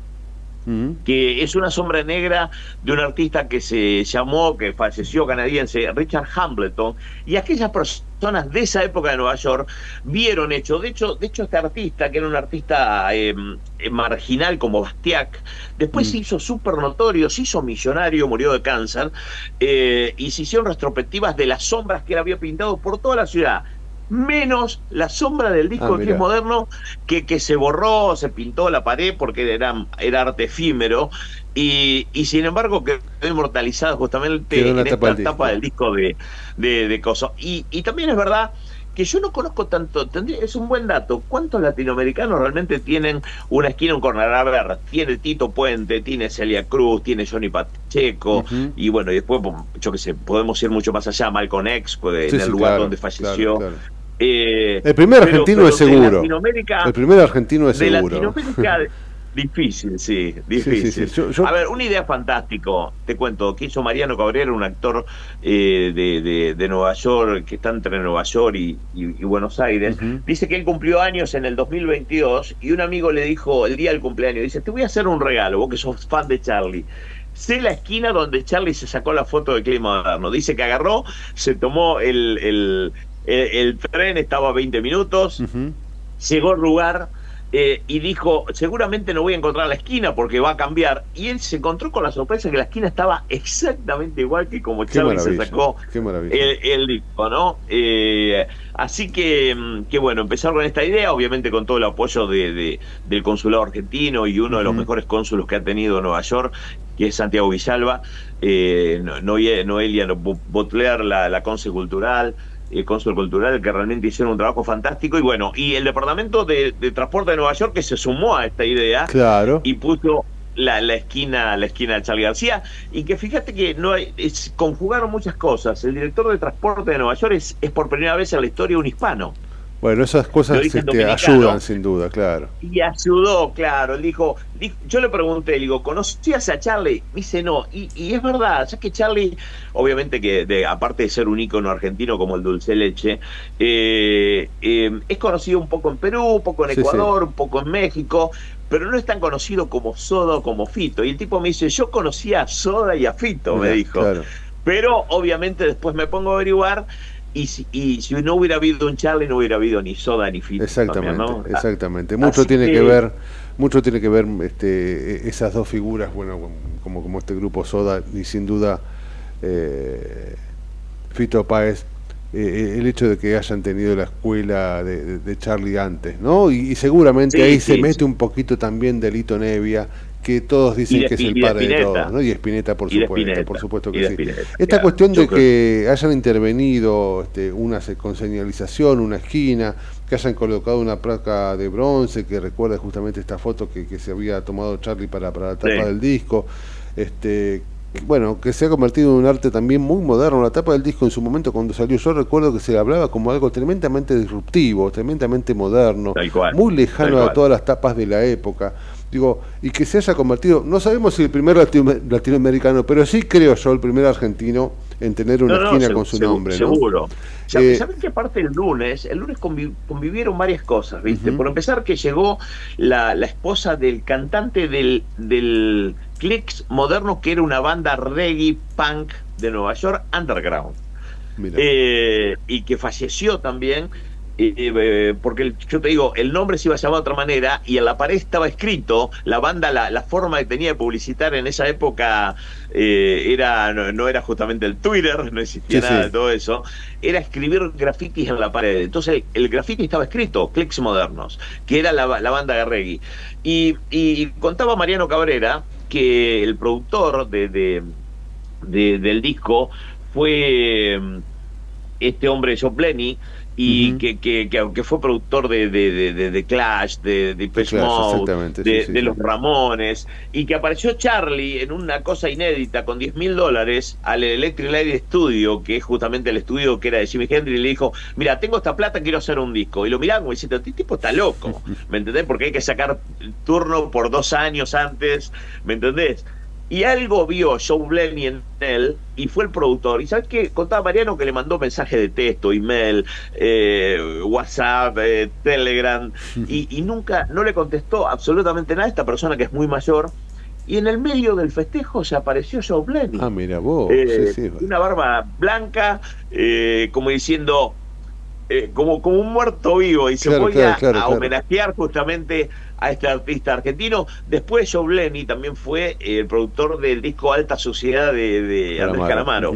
que es una sombra negra de un artista que se llamó, que falleció canadiense, Richard Hambleton, y aquellas personas de esa época de Nueva York vieron hecho, de hecho, de hecho este artista, que era un artista em, em, marginal como Bastiac, después mm. se hizo súper notorio, se hizo millonario, murió de cáncer, eh, y se hicieron retrospectivas de las sombras que él había pintado por toda la ciudad menos la sombra del disco ah, que es moderno, que, que se borró, se pintó la pared porque era, era arte efímero, y, y sin embargo quedó inmortalizado justamente en esta etapa del disco de, de, de Coso. Y, y también es verdad que yo no conozco tanto, tendría, es un buen dato, ¿cuántos latinoamericanos realmente tienen una esquina, un corner? A ver, tiene Tito Puente, tiene Celia Cruz, tiene Johnny Pacheco, y bueno, y después, yo qué sé, podemos ir mucho más allá, Malcolm X, pues, en el lugar donde falleció. Eh, el primer argentino es seguro. El primer argentino es seguro. Latinoamérica, difícil, sí, difícil. A ver, una idea fantástico, te cuento, que hizo Mariano Cabrera, un actor eh, de, de, Nueva York, que está entre Nueva York y, Buenos Aires. Dice que él cumplió años en el 2022 y un amigo le dijo el día del cumpleaños, dice, te voy a hacer un regalo, vos que sos fan de Charlie sé la esquina donde Charlie se sacó la foto de clima moderno. Dice que agarró, se tomó el, el, tren estaba a 20 minutos, llegó al lugar eh, y dijo, seguramente no voy a encontrar la esquina porque va a cambiar. Y él se encontró con la sorpresa que la esquina estaba exactamente igual que como Charlie se sacó el, disco, ¿no? Eh, así que, mm, que, bueno, empezar con esta idea, obviamente con todo el apoyo de, del consulado argentino y uno de los mejores cónsulos que ha tenido Nueva York, que es Santiago Villalba, eh, Noelia Botler, la, la Conce Cultural, el Cónsul Cultural, que realmente hicieron un trabajo fantástico. Y bueno, y el Departamento de, Transporte de Nueva York que se sumó a esta idea claro. y puso la, la esquina la esquina de Charlie García y que fíjate que no hay, es- conjugaron muchas cosas. El director de transporte de Nueva York es, es por primera vez en la historia un hispano. Bueno, esas cosas este, ayudan sin duda, claro. Y ayudó, claro. Dijo, di- yo le pregunté, le digo, ¿conocías a Charlie? Me dice, no. Y, y es verdad, ya que Charlie, obviamente que de- aparte de ser un ícono argentino como el dulce leche, eh, eh, es conocido un poco en Perú, un poco en Sí, Ecuador, un poco en México, pero no es tan conocido como Soda o como Fito. Y el tipo me dice, yo conocía a Soda y a Fito, me dijo. claro. Pero obviamente después me pongo a averiguar. Y si, y si no hubiera habido un Charlie, no hubiera habido ni Soda ni Fito. Exactamente, exactamente. Mucho Así tiene que, que- ver, mucho tiene que ver este, e- esas dos figuras, bueno, como, como este grupo Soda y sin duda eh, Fito Páez, eh, el hecho de que hayan tenido la escuela de, de- de Charlie antes, ¿no? Y, y seguramente Sí, ahí sí, se mete sí. un poquito también Delito Nevia, que todos dicen de que es el de padre de, Spinetta. todos, ¿no? Y Espineta, por Y de supuesto, Spinetta, por supuesto que de sí. Spinetta, Esta claro. cuestión Yo de creo- que hayan intervenido este, una con señalización, una esquina, que hayan colocado una placa de bronce que recuerda justamente esta foto que, que se había tomado Charlie para, para la tapa Sí. del disco, este bueno, que se ha convertido en un arte también muy moderno. La tapa del disco en su momento cuando salió, yo recuerdo que se hablaba como algo tremendamente disruptivo, tremendamente moderno, muy lejano a todas las tapas de la época. Digo, y que se haya convertido, no sabemos si el primer latino- latinoamericano, pero sí creo yo el primer argentino en tener una No, no, esquina se- con su se- nombre, ¿no? Seguro. Ya- Eh, ¿Saben que aparte el lunes, el lunes convi- convivieron varias cosas, ¿viste? Por empezar que llegó la, la esposa del cantante del, del Clicks Moderno, que era una banda reggae punk de Nueva York, Underground. Eh, y que falleció también, eh, porque el- yo te digo, el nombre se iba a llamar de otra manera y en la pared estaba escrito, la banda, la, la forma que tenía de publicitar en esa época eh, era no, no era justamente el Twitter, no existía Sí, nada sí. de todo eso, era escribir grafitis en la pared. Entonces el graffiti estaba escrito, Clicks Modernos, que era la, la banda de reggae. Y, y contaba Mariano Cabrera que el productor de, de- de- del disco fue mm, este hombre Joe Blenny y que, que, que, que fue productor de, de, de, Clash, de, de Clash, Mode, de, sí, sí. los Ramones, y que apareció Charlie en una cosa inédita con 10 mil dólares al Electric Light Studio, que es justamente el estudio que era de Jimi Hendrix, y le dijo, mira, tengo esta plata, quiero hacer un disco. Y lo miraban como diciendo, este tipo está loco, ¿me entendés? Porque hay que sacar turno por dos años antes, ¿me entendés? Y algo vio Joe Blenny en él y fue el productor. Y sabes qué? Contaba Mariano que le mandó mensaje de texto, email, eh, WhatsApp, eh, Telegram, y, y nunca, no le contestó absolutamente nada a esta persona que es muy mayor. Y en el medio del festejo se apareció Joe Blenny. Ah, mira vos, Eh, sí, sí. Una barba blanca, eh, como diciendo, eh, como, como un muerto vivo, y se Claro, voy claro, a, claro, a homenajear justamente a este artista argentino. Después Joe Blenny también fue eh, el productor del disco Alta Sociedad de, de Andrés Calamaro.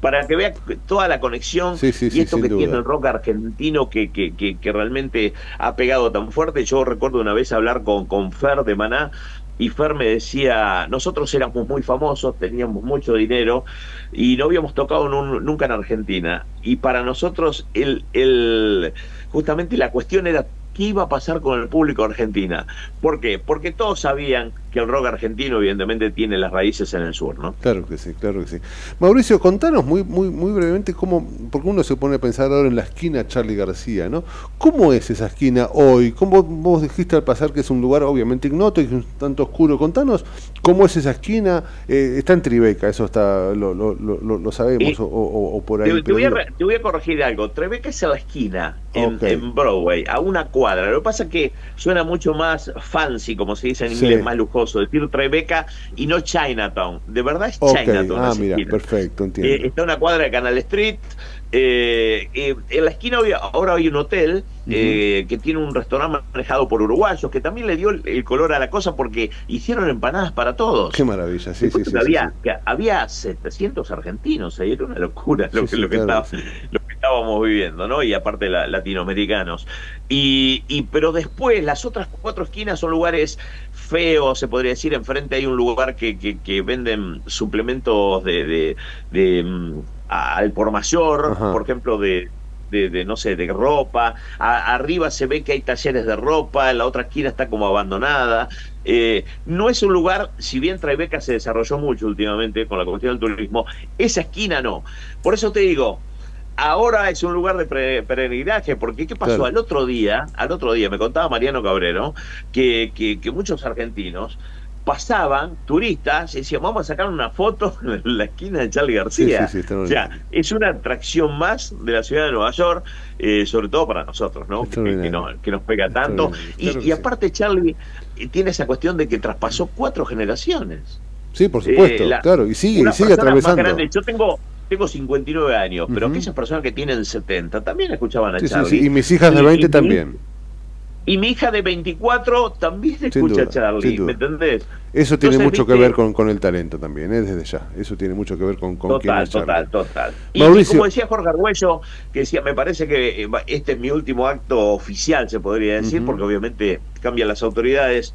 Para que vea toda la conexión Sí, sí, y esto que duda. tiene el rock argentino que, que, que, que realmente ha pegado tan fuerte. Yo recuerdo una vez hablar con, con Fer de Maná y Fer me decía, nosotros éramos muy famosos, teníamos mucho dinero y no habíamos tocado nun- nunca en Argentina. Y para nosotros el, el, justamente la cuestión era qué iba a pasar con el público argentina. ¿Por qué? Porque todos sabían que el rock argentino evidentemente tiene las raíces en el sur, ¿no? Claro que sí, claro que sí. Mauricio, contanos muy, muy, muy brevemente cómo, porque uno se pone a pensar ahora en la esquina Charlie García, ¿no? ¿Cómo es esa esquina hoy? ¿Cómo vos dijiste al pasar que es un lugar obviamente ignoto y un tanto oscuro? Contanos cómo es esa esquina. Eh, está en Tribeca, eso está, lo, lo, lo, sabemos, Eh, o, o- o por ahí. Te, voy a, digo- re- te voy a corregir algo. Trebeca es a la esquina, en, Broadway, a una cuadra. Lo que pasa es que suena mucho más fancy, como se dice en Sí. inglés, más lujoso, decir Trebeca y no Chinatown. De verdad es Chinatown. ah, mira, esquina. perfecto, entiendo. Eh, está una cuadra de Canal Street. eh, eh, en la esquina hoy- ahora hay un hotel eh, que tiene un restaurante manejado por uruguayos que también le dio el, el color a la cosa porque hicieron empanadas para todos. Qué maravilla, sí, sí, sí. había, sí. había 700 argentinos ahí, era una locura lo, Sí, que, sí, lo, que claro, estaba- lo que estábamos viviendo, ¿no? Y aparte la- latinoamericanos. Y, y pero después las otras cuatro esquinas son lugares feos, se podría decir. Enfrente hay un lugar que, que, que venden suplementos de, de, de, mm, al por mayor, Ajá. por ejemplo, de de, de, no sé, de ropa. A- arriba se ve que hay talleres de ropa, la otra esquina está como abandonada. Eh, no es un lugar, si bien Tribeca se desarrolló mucho últimamente con la cuestión del turismo, esa esquina no. Por eso te digo, ahora es un lugar de peregrinaje, porque ¿qué pasó? Claro. Al otro día, al otro día, me contaba Mariano Cabrero, que, que, que muchos argentinos pasaban, turistas, y decían, vamos a sacar una foto en la esquina de Charlie García. Sí, sí, sí, o sea, es una atracción más de la ciudad de Nueva York, eh, sobre todo para nosotros, ¿no? Que, que nos, que nos pega tanto. Y, claro que y aparte Charlie eh, tiene esa cuestión de que traspasó cuatro generaciones. Sí, por supuesto, Eh, la- claro, y sigue, y sigue atravesando. Yo tengo tengo 59 años, pero Ujú. aquellas personas que tienen 70 también escuchaban a Sí, Charlie. sí, y mis hijas de Y- 20 y- también. Y mi hija de 24 también Sin escucha duda, a Charlie. ¿me entendés? Eso tiene Entonces, mucho que ver con, con el talento también, ¿eh? desde ya. Eso tiene mucho que ver con, con quién Total, es Charlie. total, total. Y, Mauricio. como decía Jorge Arguello, que decía, me parece que eh, este es mi último acto oficial, se podría decir, porque obviamente cambian las autoridades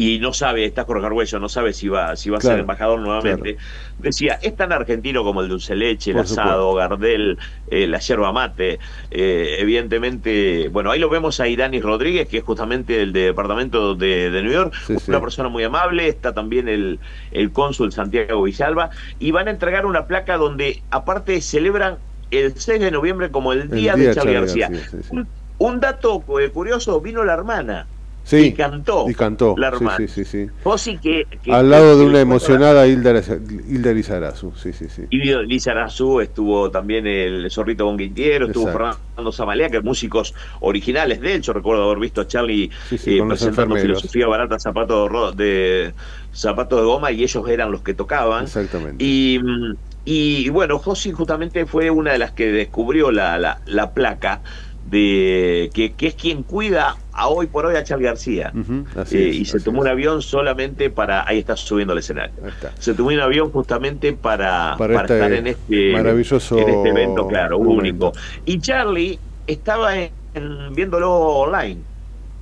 y no sabe, está Jorge Arguello, no sabe si va, si va a ser embajador nuevamente. Decía, es tan argentino como el dulce leche, el Por asado, Gardel, eh, la yerba mate. Eh, evidentemente, bueno, ahí lo vemos a Iranis Rodríguez, que es justamente el departamento de, de New York, Sí, una sí. persona muy amable, está también el, el cónsul Santiago Villalba, y van a entregar una placa donde aparte celebran el 6 de noviembre como el El día, de Charlie García. García, sí, sí. Un, un dato eh, curioso, vino la hermana Sí, y cantó. y cantó. la sí, hermana. sí, sí, sí. Vos que, que- Al lado de una emocionada Hilda, Hilda Lizarazu. Sí, sí, sí. Y Arazú, estuvo también el Zorrito Bonguintiero, estuvo. Fernando Zamalea, que músicos originales de él. Yo recuerdo haber visto a Charlie Sí, sí, eh, presentando filosofía barata, zapatos de, de zapatos de goma, y ellos eran los que tocaban. Exactamente. Y, y bueno, Josi justamente fue una de las que descubrió la, la, la placa de que, que es quien cuida a hoy por hoy a Charlie García. Así Eh, es, y se así tomó es. un avión solamente para. Ahí está subiendo al escenario. Está. Se tomó un avión justamente para, Para para este estar en este, maravilloso en este evento, claro, momento. único. Y Charlie estaba en- en- viéndolo online.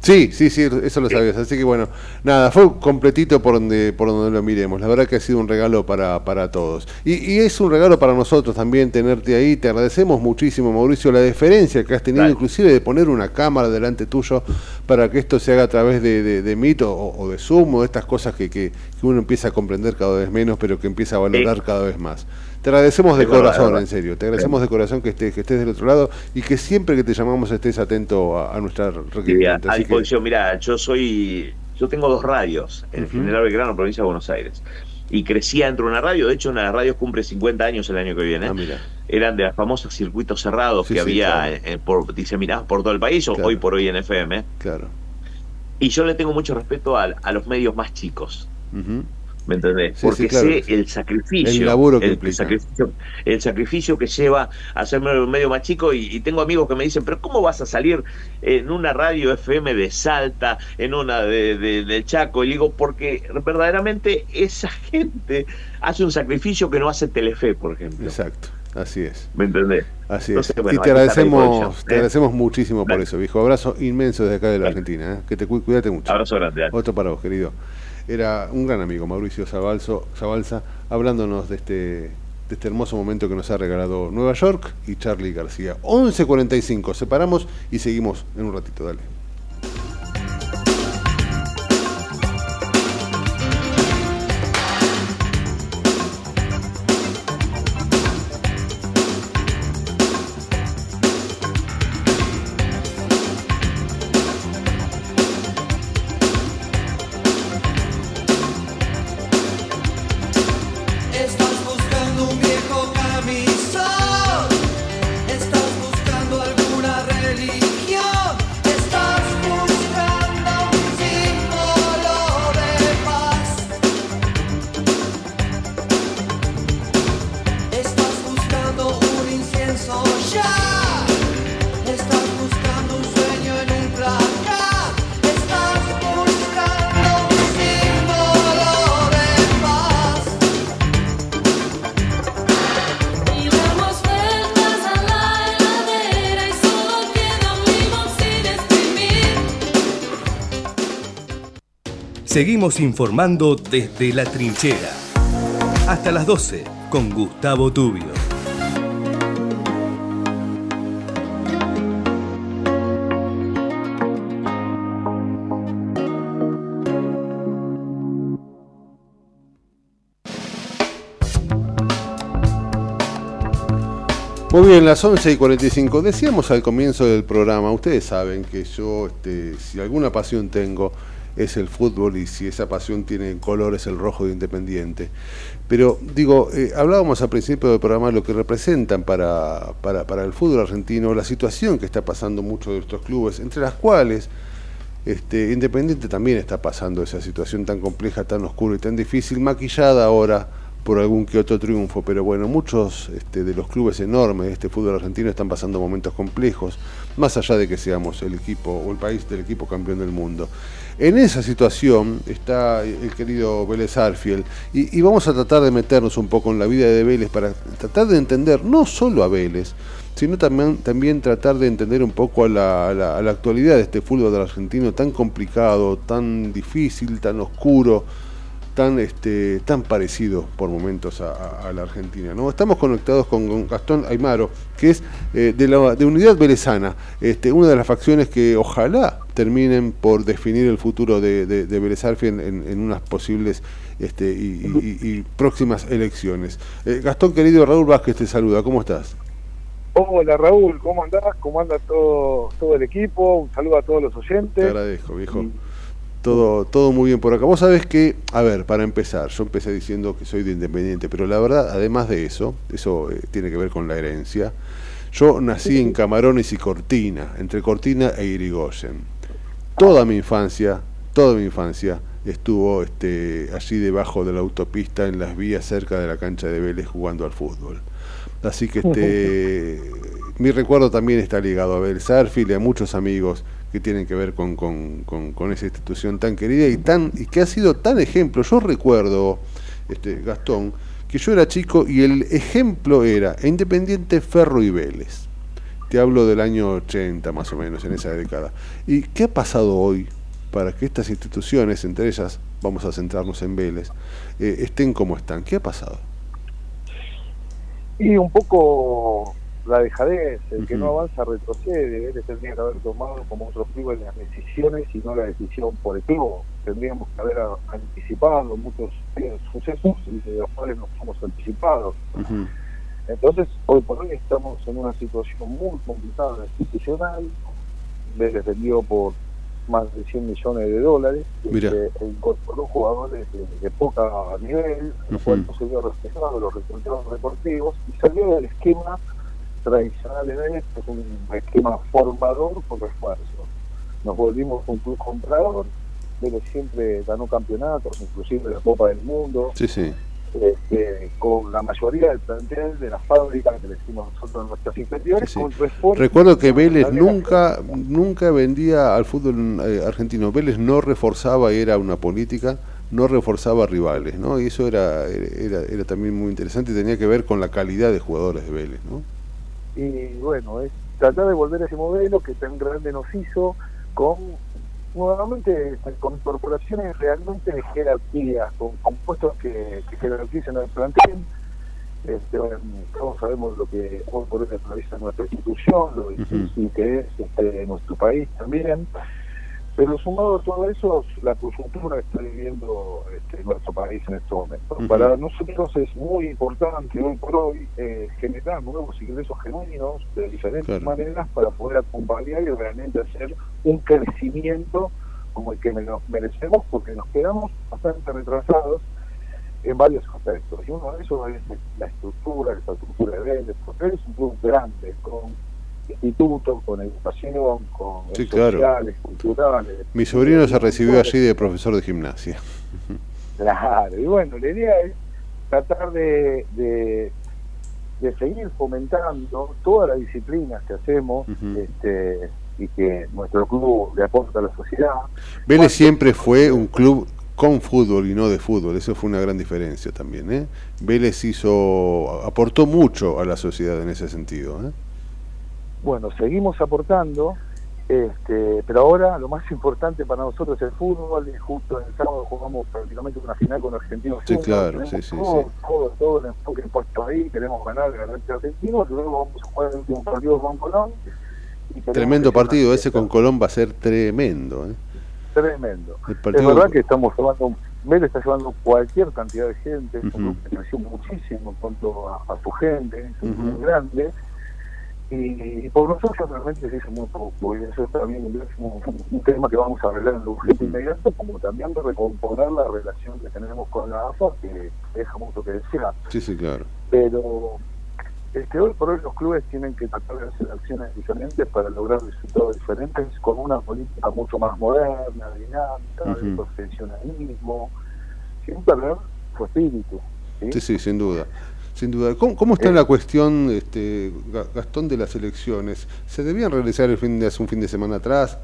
Sí, sí, sí, eso lo sabías. Así que bueno, nada, fue completito por donde, por donde lo miremos. La verdad que ha sido un regalo para, para todos. Y, y es un regalo para nosotros también tenerte ahí. Te agradecemos muchísimo, Mauricio, la deferencia que has tenido, Dale. inclusive de poner una cámara delante tuyo para que esto se haga a través de, de, de Meet o, o de Zoom o de estas cosas que, que, que uno empieza a comprender cada vez menos, pero que empieza a valorar cada vez más. Te agradecemos de corazón, verdad. en serio. Te agradecemos de corazón que estés, que estés del otro lado y que siempre que te llamamos estés atento a, a nuestra requerimiento. a Así que- disposición. Mira, yo soy. Yo tengo dos radios en Ujú. General Belgrano, provincia de Buenos Aires. Y crecí dentro de una radio. De hecho, una de las radios cumple 50 años el año que viene. Ah, mira. Eran de los famosos circuitos cerrados Sí, que sí, había claro. eh, eh, por, diseminados por todo el país, o Claro. hoy por hoy en FM. Claro. Y yo le tengo mucho respeto a, a los medios más chicos. Ujú. ¿Me entendés? Sí, Porque sí, claro sé el sacrificio. El laburo que el implica. sacrificio, el sacrificio que lleva a hacerme un medio más chico. Y, y tengo amigos que me dicen, pero ¿cómo vas a salir en una radio FM de Salta, en una de, de- del Chaco? Y digo, porque verdaderamente esa gente hace un sacrificio que no hace Telefe, por ejemplo. Exacto, así es. ¿Me entendés? Así Entonces, es. bueno, y te agradecemos, te ¿eh? agradecemos muchísimo por eso, viejo. Abrazo inmenso desde acá de la. Argentina. ¿eh? Que te cu- cuídate mucho. Abrazo grande. Otro para vos, querido. Era un gran amigo, Mauricio Zabalzo, Zabalza, hablándonos de este, de este hermoso momento que nos ha regalado Nueva York y Charlie García. 11.45, separamos y seguimos en un ratito, dale. Seguimos informando desde la trinchera. Hasta las 12 con Gustavo Tubio. Muy bien, las 11 y 45. Decíamos al comienzo del programa, ustedes saben que yo, este, si alguna pasión tengo, es el fútbol y si esa pasión tiene color es el rojo de Independiente. Pero digo, eh, hablábamos al principio del programa lo que representan para, para, para el fútbol argentino, la situación que está pasando muchos de estos clubes, entre las cuales este, Independiente también está pasando esa situación tan compleja, tan oscura y tan difícil, maquillada ahora por algún que otro triunfo, pero bueno, muchos este, de los clubes enormes de este fútbol argentino están pasando momentos complejos, más allá de que seamos el equipo o el país del equipo campeón del mundo. En esa situación está el querido Vélez Arfiel y, vamos a tratar de meternos un poco en la vida de Vélez para tratar de entender no solo a Vélez, sino también, también tratar de entender un poco a la, actualidad de este fútbol argentino tan complicado, tan difícil, tan oscuro tan, este, tan parecido por momentos a, la Argentina. ¿no? Estamos conectados con, Gastón Aymaro, que es eh, de, la, Unidad Velezana, este, una de las facciones que ojalá terminen por definir el futuro de, de, en, unas posibles este, y, próximas elecciones. Eh, Gastón, querido, Raúl Vázquez te saluda, ¿cómo estás? Hola Raúl, ¿cómo andás? ¿Cómo anda todo, todo el equipo? Un saludo a todos los oyentes. Te agradezco, viejo. Todo, todo muy bien por acá. Vos sabés que, a ver, para empezar, yo empecé diciendo que soy de Independiente, pero la verdad, además de eso, eso eh, tiene que ver con la herencia, yo nací en Camarones y Cortina, entre Cortina e Irigoyen. Toda mi infancia, toda mi infancia estuvo este, allí debajo de la autopista, en las vías cerca de la cancha de Vélez jugando al fútbol. Así que este, mi recuerdo también está ligado a Arfil y a muchos amigos que tienen que ver con, con, con, esa institución tan querida y tan y que ha sido tan ejemplo. Yo recuerdo, este, Gastón, que yo era chico y el ejemplo era Independiente Ferro y Vélez. Te hablo del año 80 más o menos, en esa década. ¿Y qué ha pasado hoy para que estas instituciones, entre ellas vamos a centrarnos en Vélez, eh, estén como están? ¿Qué ha pasado? Y un poco la dejadez, el que no avanza retrocede, Vélez tendría que haber tomado como otros clubes las decisiones y no la decisión por el club. Tendríamos que haber anticipado muchos sucesos y de los cuales nos hemos anticipado. Entonces, hoy por hoy estamos en una situación muy complicada institucional. Vélez vendió por más de 100 millones de dólares, que incorporó jugadores de, poca nivel, lo cual no se vio reflejado los resultados deportivos, y salió del esquema tradicional de esto, es un esquema formador por refuerzo. Nos volvimos un club comprador, pero siempre ganó campeonatos, inclusive la Copa del Mundo. Sí, sí. Este, con la mayoría del plantel de las fábricas que le decimos nosotros en nuestras inferiores, Recuerdo que Vélez nunca nunca vendía al fútbol eh, argentino. Vélez no reforzaba, y era una política, no reforzaba rivales, ¿no? Y eso era, era, era también muy interesante y tenía que ver con la calidad de jugadores de Vélez, ¿no? y bueno, es tratar de volver a ese modelo que tan grande nos hizo con nuevamente con corporaciones realmente de jerarquía, con, puestos que, que jerarquizan el plantel. Este, todos sabemos lo que hoy por hoy atraviesa nuestra institución, lo difícil que es este, nuestro país también. Pero sumado a todo eso, la coyuntura que está viviendo este, nuestro país en este momento. Para nosotros es muy importante hoy por hoy eh, generar nuevos ingresos genuinos de diferentes maneras para poder acompañar y realmente hacer un crecimiento como el que merecemos porque nos quedamos bastante retrasados en varios aspectos. Y uno de esos es la estructura, la estructura de Vélez, porque es un club grande, con instituto, con educación, con sociales, culturales. Mi sobrino se recibió allí de profesor de gimnasia. Claro, y bueno, la idea es tratar de, de, seguir fomentando todas las disciplinas que hacemos este, y que nuestro club le aporta a la sociedad. Vélez siempre fue un club con fútbol y no de fútbol, eso fue una gran diferencia también. ¿eh? Vélez hizo, aportó mucho a la sociedad en ese sentido. ¿eh? Bueno, seguimos aportando, este, pero ahora lo más importante para nosotros es el fútbol. Y justo el sábado jugamos prácticamente una final con Argentinos. Sí, claro, sí, sí, todo, Todo, todo, el enfoque puesto ahí. Queremos ganar el argentino. Luego vamos a jugar el último partido con Colón. Tremendo partido, ese con Colón va a ser tremendo. ¿eh? Tremendo. Es verdad que estamos llevando, Vélez está llevando cualquier cantidad de gente, uh creció muchísimo en cuanto a, su gente, es muy grande Y, y por nosotros realmente se hizo muy poco, y eso también es un, un tema que vamos a arreglar en lo urgente inmediato, como también de recomponer la relación que tenemos con la AFA, que deja mucho que decir. Sí, sí, claro. Pero este, hoy por hoy los clubes tienen que tratar de hacer acciones diferentes para lograr resultados diferentes con una política mucho más moderna, dinámica, de profesionalismo, sin perder su espíritu. ¿sí? Sí, sí, sin duda. Sin duda. ¿Cómo, cómo está la cuestión, este, Ga- Gastón, de las elecciones? ¿Se debían realizar el fin de hace un fin de semana atrás?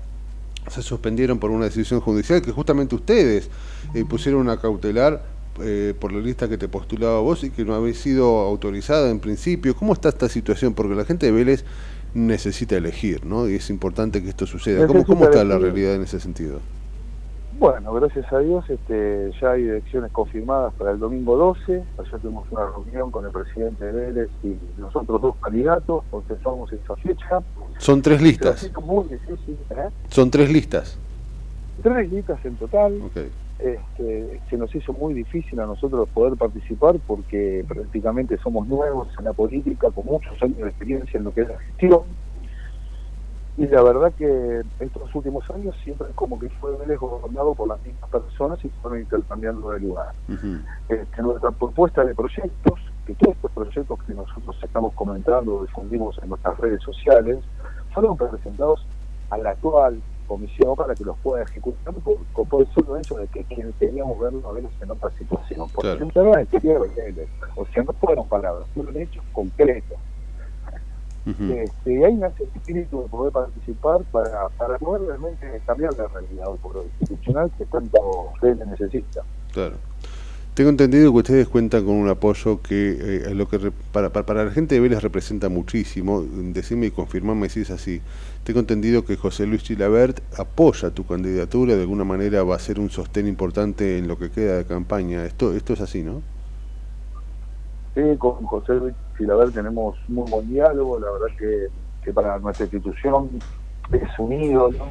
Se suspendieron por una decisión judicial que justamente ustedes eh, pusieron una cautelar eh, por la lista que te postulaba vos y que no habéis sido autorizada en principio. ¿Cómo está esta situación? Porque la gente de Vélez necesita elegir, ¿no? Y es importante que esto suceda. ¿Cómo, cómo está la realidad en ese sentido? Bueno, gracias a Dios este, ya hay elecciones confirmadas para el domingo 12. Ayer tuvimos una reunión con el presidente de Vélez y los otros dos candidatos, somos esa fecha. Son tres listas. muy difícil, ¿eh? Son tres listas. Tres listas en total. Este, se nos hizo muy difícil a nosotros poder participar porque prácticamente somos nuevos en la política, con muchos años de experiencia en lo que es la gestión. Y la verdad que estos últimos años siempre como que fue Vélez gobernado por las mismas personas y fueron intercambiando de lugar. Ujú. Este, nuestra propuesta de proyectos, que todos estos proyectos que nosotros estamos comentando, difundimos en nuestras redes sociales, fueron presentados a la actual comisión para que los pueda ejecutar por, por el solo hecho de que quienes queríamos verlo a Vélez en otra situación. Porque Claro. el quería Vélez. O sea, no fueron palabras, fueron hechos concretos. Ujú. Este, y ahí nace el espíritu de poder participar para, para poder realmente cambiar la realidad hoy por hoy institucional que tanto Vélez necesita. Claro. Tengo entendido que ustedes cuentan con un apoyo que eh, lo que re- para, para, para la gente de Vélez representa muchísimo. Decime y confirmame si es así. Tengo entendido que José Luis Chilabert apoya tu candidatura, de alguna manera va a ser un sostén importante en lo que queda de campaña. Esto, esto es así, ¿no? Sí, con José Luis Filaber tenemos muy buen diálogo, la verdad que, que para nuestra institución es un ídolo.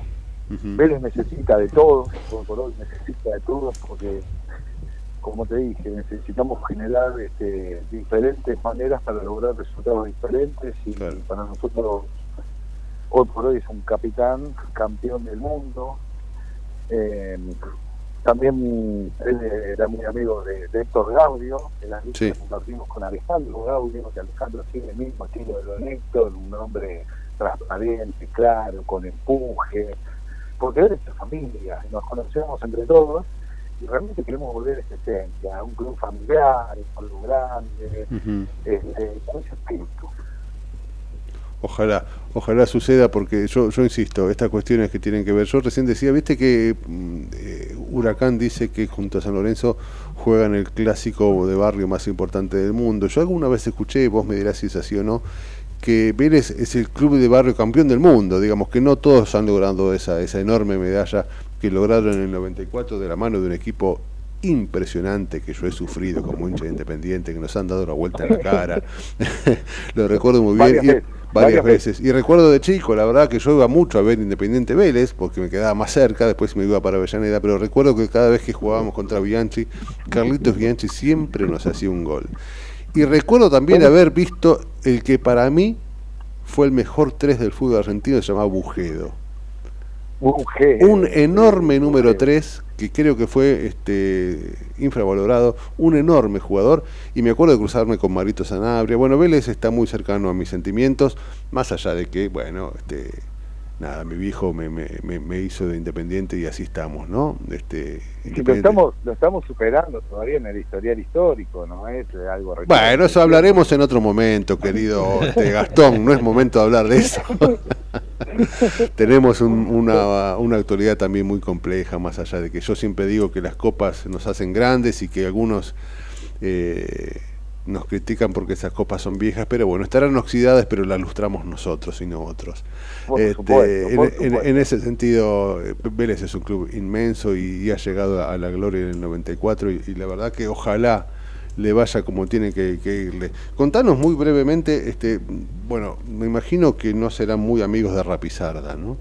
Vélez necesita de todos, por, por hoy necesita de todos, porque, como te dije, necesitamos generar este, diferentes maneras para lograr resultados diferentes y para nosotros hoy por hoy es un capitán, campeón del mundo. Eh, también él era muy amigo de, de Héctor Gaudio, en las luchas Sí. que compartimos con Alejandro Gaudio, que Alejandro sigue el mismo estilo de lo de Héctor, un hombre transparente, claro, con empuje, porque él es de familia, y nos conocemos entre todos, y realmente queremos volver a esa esencia, a un club familiar, un club grande, este, con ese espíritu. Ojalá, ojalá suceda porque yo, yo insisto, estas cuestiones que tienen que ver, yo recién decía, viste que mm, eh, Huracán dice que junto a San Lorenzo juegan el clásico de barrio más importante del mundo. Yo alguna vez escuché, vos me dirás si es así o no, que Vélez es el club de barrio campeón del mundo, digamos que no todos han logrado esa, esa enorme medalla que lograron en el 94 de la mano de un equipo impresionante que yo he sufrido como hincha de independiente, que nos han dado la vuelta en la cara. Lo recuerdo muy bien. Y- varias veces. Y recuerdo de chico, la verdad que yo iba mucho a ver Independiente Vélez, porque me quedaba más cerca, después me iba para Avellaneda, pero recuerdo que cada vez que jugábamos contra Bianchi, Carlitos Bianchi siempre nos hacía un gol. Y recuerdo también haber visto el que para mí fue el mejor 3 del fútbol argentino, se llamaba Bujedo. Un enorme número 3 que creo que fue este infravalorado, un enorme jugador y me acuerdo de cruzarme con Marito Sanabria. Bueno, Vélez está muy cercano a mis sentimientos, más allá de que, bueno, este nada, mi viejo me, me, hizo de independiente y así estamos, ¿no? Este, Y lo estamos, lo estamos superando todavía en el historial histórico, no es algo Bueno, eso hablaremos en otro momento, querido este, Gastón, no es momento de hablar de eso. Tenemos un- una, una actualidad también muy compleja, más allá de que yo siempre digo que las copas nos hacen grandes y que algunos eh, nos critican porque esas copas son viejas, pero bueno, estarán oxidadas, pero las lustramos nosotros y no otros. Por Este, supuesto, en, por en- supuesto. en ese sentido, Vélez es un club inmenso y, y ha llegado a la gloria en el 94 y, y la verdad que ojalá le vaya como tiene que, que irle. Contanos muy brevemente, este, bueno, me imagino que no serán muy amigos de Rapizarda, ¿no?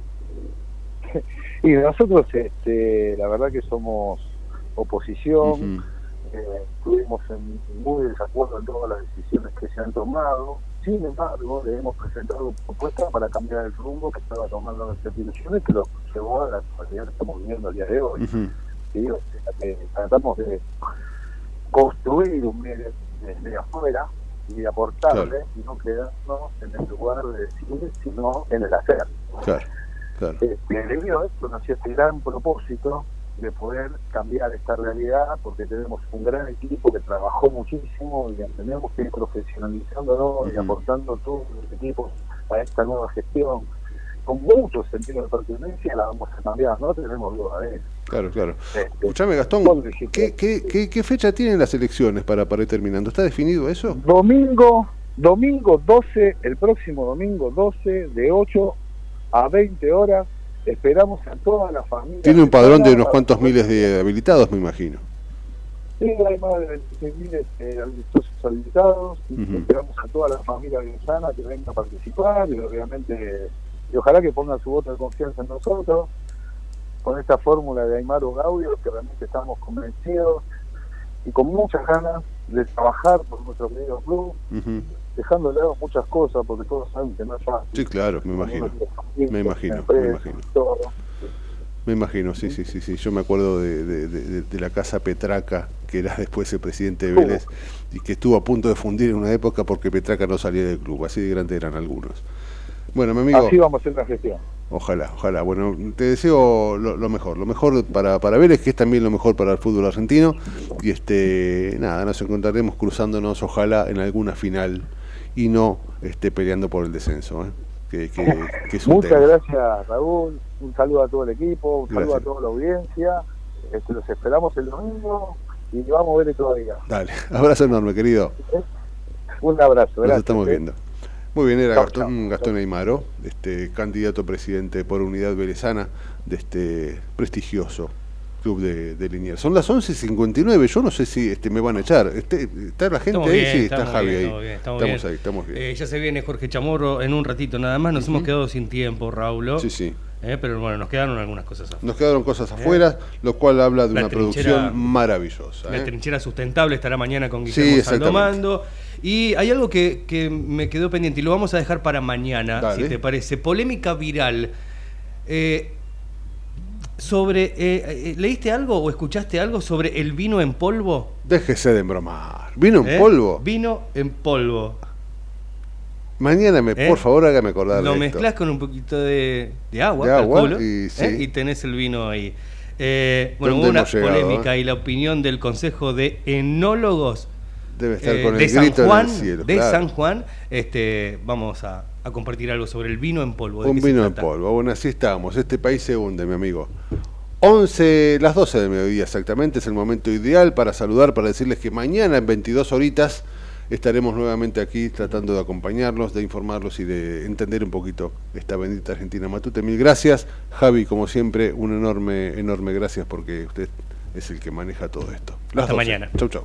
Y nosotros, este, la verdad que somos oposición. Eh, estuvimos en muy desacuerdo en todas las decisiones que se han tomado. Sin embargo, le hemos presentado propuestas para cambiar el rumbo que estaba tomando nuestra institución y que lo llevó a la actualidad que estamos viviendo el día de hoy. ¿sí? O sea, que tratamos de construir un medio desde afuera y aportarle Claro. y no quedarnos en el lugar de decir, sino en el hacer. Claro, claro. Este, debido a esto nació este gran propósito de poder cambiar esta realidad porque tenemos un gran equipo que trabajó muchísimo y tenemos que ir profesionalizándonos y aportando todos los equipos a esta nueva gestión con mucho sentido de pertenencia la vamos a cambiar, no tenemos duda de eso. Claro, claro. Este, Escuchame, Gastón, ¿qué, qué, qué, qué fecha tienen las elecciones para, para ir terminando? ¿Está definido eso? Domingo, domingo 12, el próximo domingo 12, de 8 a 20 horas, esperamos a toda la familia. Tiene un padrón de unos cuantos miles de habilitados, me imagino. Sí, hay más de 26.000 este, amistosos habilitados. y Ujú. Esperamos a toda la familia venezolana que venga a participar y obviamente, y ojalá que pongan su voto de confianza en nosotros. Con esta fórmula de Aymaro Gaudio, que realmente estamos convencidos y con muchas ganas de trabajar por nuestro querido club. Dejando de lado muchas cosas, porque todos saben que no es fácil. Sí, claro, me imagino. Me imagino, me imagino. Todo. Me imagino, sí, sí, sí, sí. Yo me acuerdo de, de- de- de la casa Petraca, que era después el presidente de Vélez, y que estuvo a punto de fundir en una época porque Petraca no salía del club. Así de grande eran algunos. Bueno, mi amigo. Así vamos a hacer la gestión. Ojalá, ojalá. Bueno, te deseo lo, lo mejor. Lo mejor para, para Vélez, que es también lo mejor para el fútbol argentino. Y este nada, nos encontraremos cruzándonos, ojalá, en alguna final y no este, peleando por el descenso. ¿eh? Que, que- que es un Muchas tema. gracias, Raúl. Un saludo a todo el equipo, un saludo a toda la audiencia. Este, los esperamos el domingo y vamos a ver todavía. Dale, abrazo enorme, querido. Un abrazo. Nos gracias, estamos ¿eh? viendo. Muy bien, era Chau, Gastón, Gastón Aymaro, este, candidato a presidente por Unidad Velezana de este prestigioso club de, de Liniers. Son las 11.59, yo no sé si este, me van a echar. Este, ¿Está la gente Estamos ahí? bien, sí, está Javi bien, ahí. estamos bien, estamos ahí, estamos bien. Eh, ya se viene Jorge Chamorro en un ratito nada más. Nos hemos quedado sin tiempo, Raúl. Sí, sí. Eh, pero bueno, nos quedaron algunas cosas afuera. Nos quedaron cosas Eh. afuera, lo cual habla de La una producción maravillosa. La ¿eh? trinchera sustentable estará mañana con Sí, Guillermo exactamente. Saldomando. Y hay algo que, que me quedó pendiente y lo vamos a dejar para mañana, Dale. si te parece. Polémica viral. Eh, sobre. eh, eh, ¿Leíste algo o escuchaste algo sobre el vino en polvo? Déjese de embromar. ¿Vino en ¿Eh? polvo? Vino en polvo. Mañana, me, ¿Eh? por favor, hágame acordar Lo mezclas con un poquito de, de agua, De agua, calculo, y sí. ¿eh? y tenés el vino ahí. Eh, bueno, ¿Dónde hubo una llegado, polémica eh? y la opinión del Consejo de Enólogos Debe estar eh, con el de San grito Juan, en el cielo. de claro. San Juan, este, vamos a, a compartir algo sobre el vino en polvo. ¿De Un vino en polvo. Bueno, así estamos. Este país se hunde, mi amigo. 11, las 12 del mediodía exactamente, es el momento ideal para saludar, para decirles que mañana en 22 horitas estaremos nuevamente aquí tratando de acompañarlos, de informarlos y de entender un poquito esta bendita Argentina Matute. Mil gracias. Javi, como siempre, un enorme, enorme gracias porque usted es el que maneja todo esto. Las Hasta 12. mañana. Chau, chau.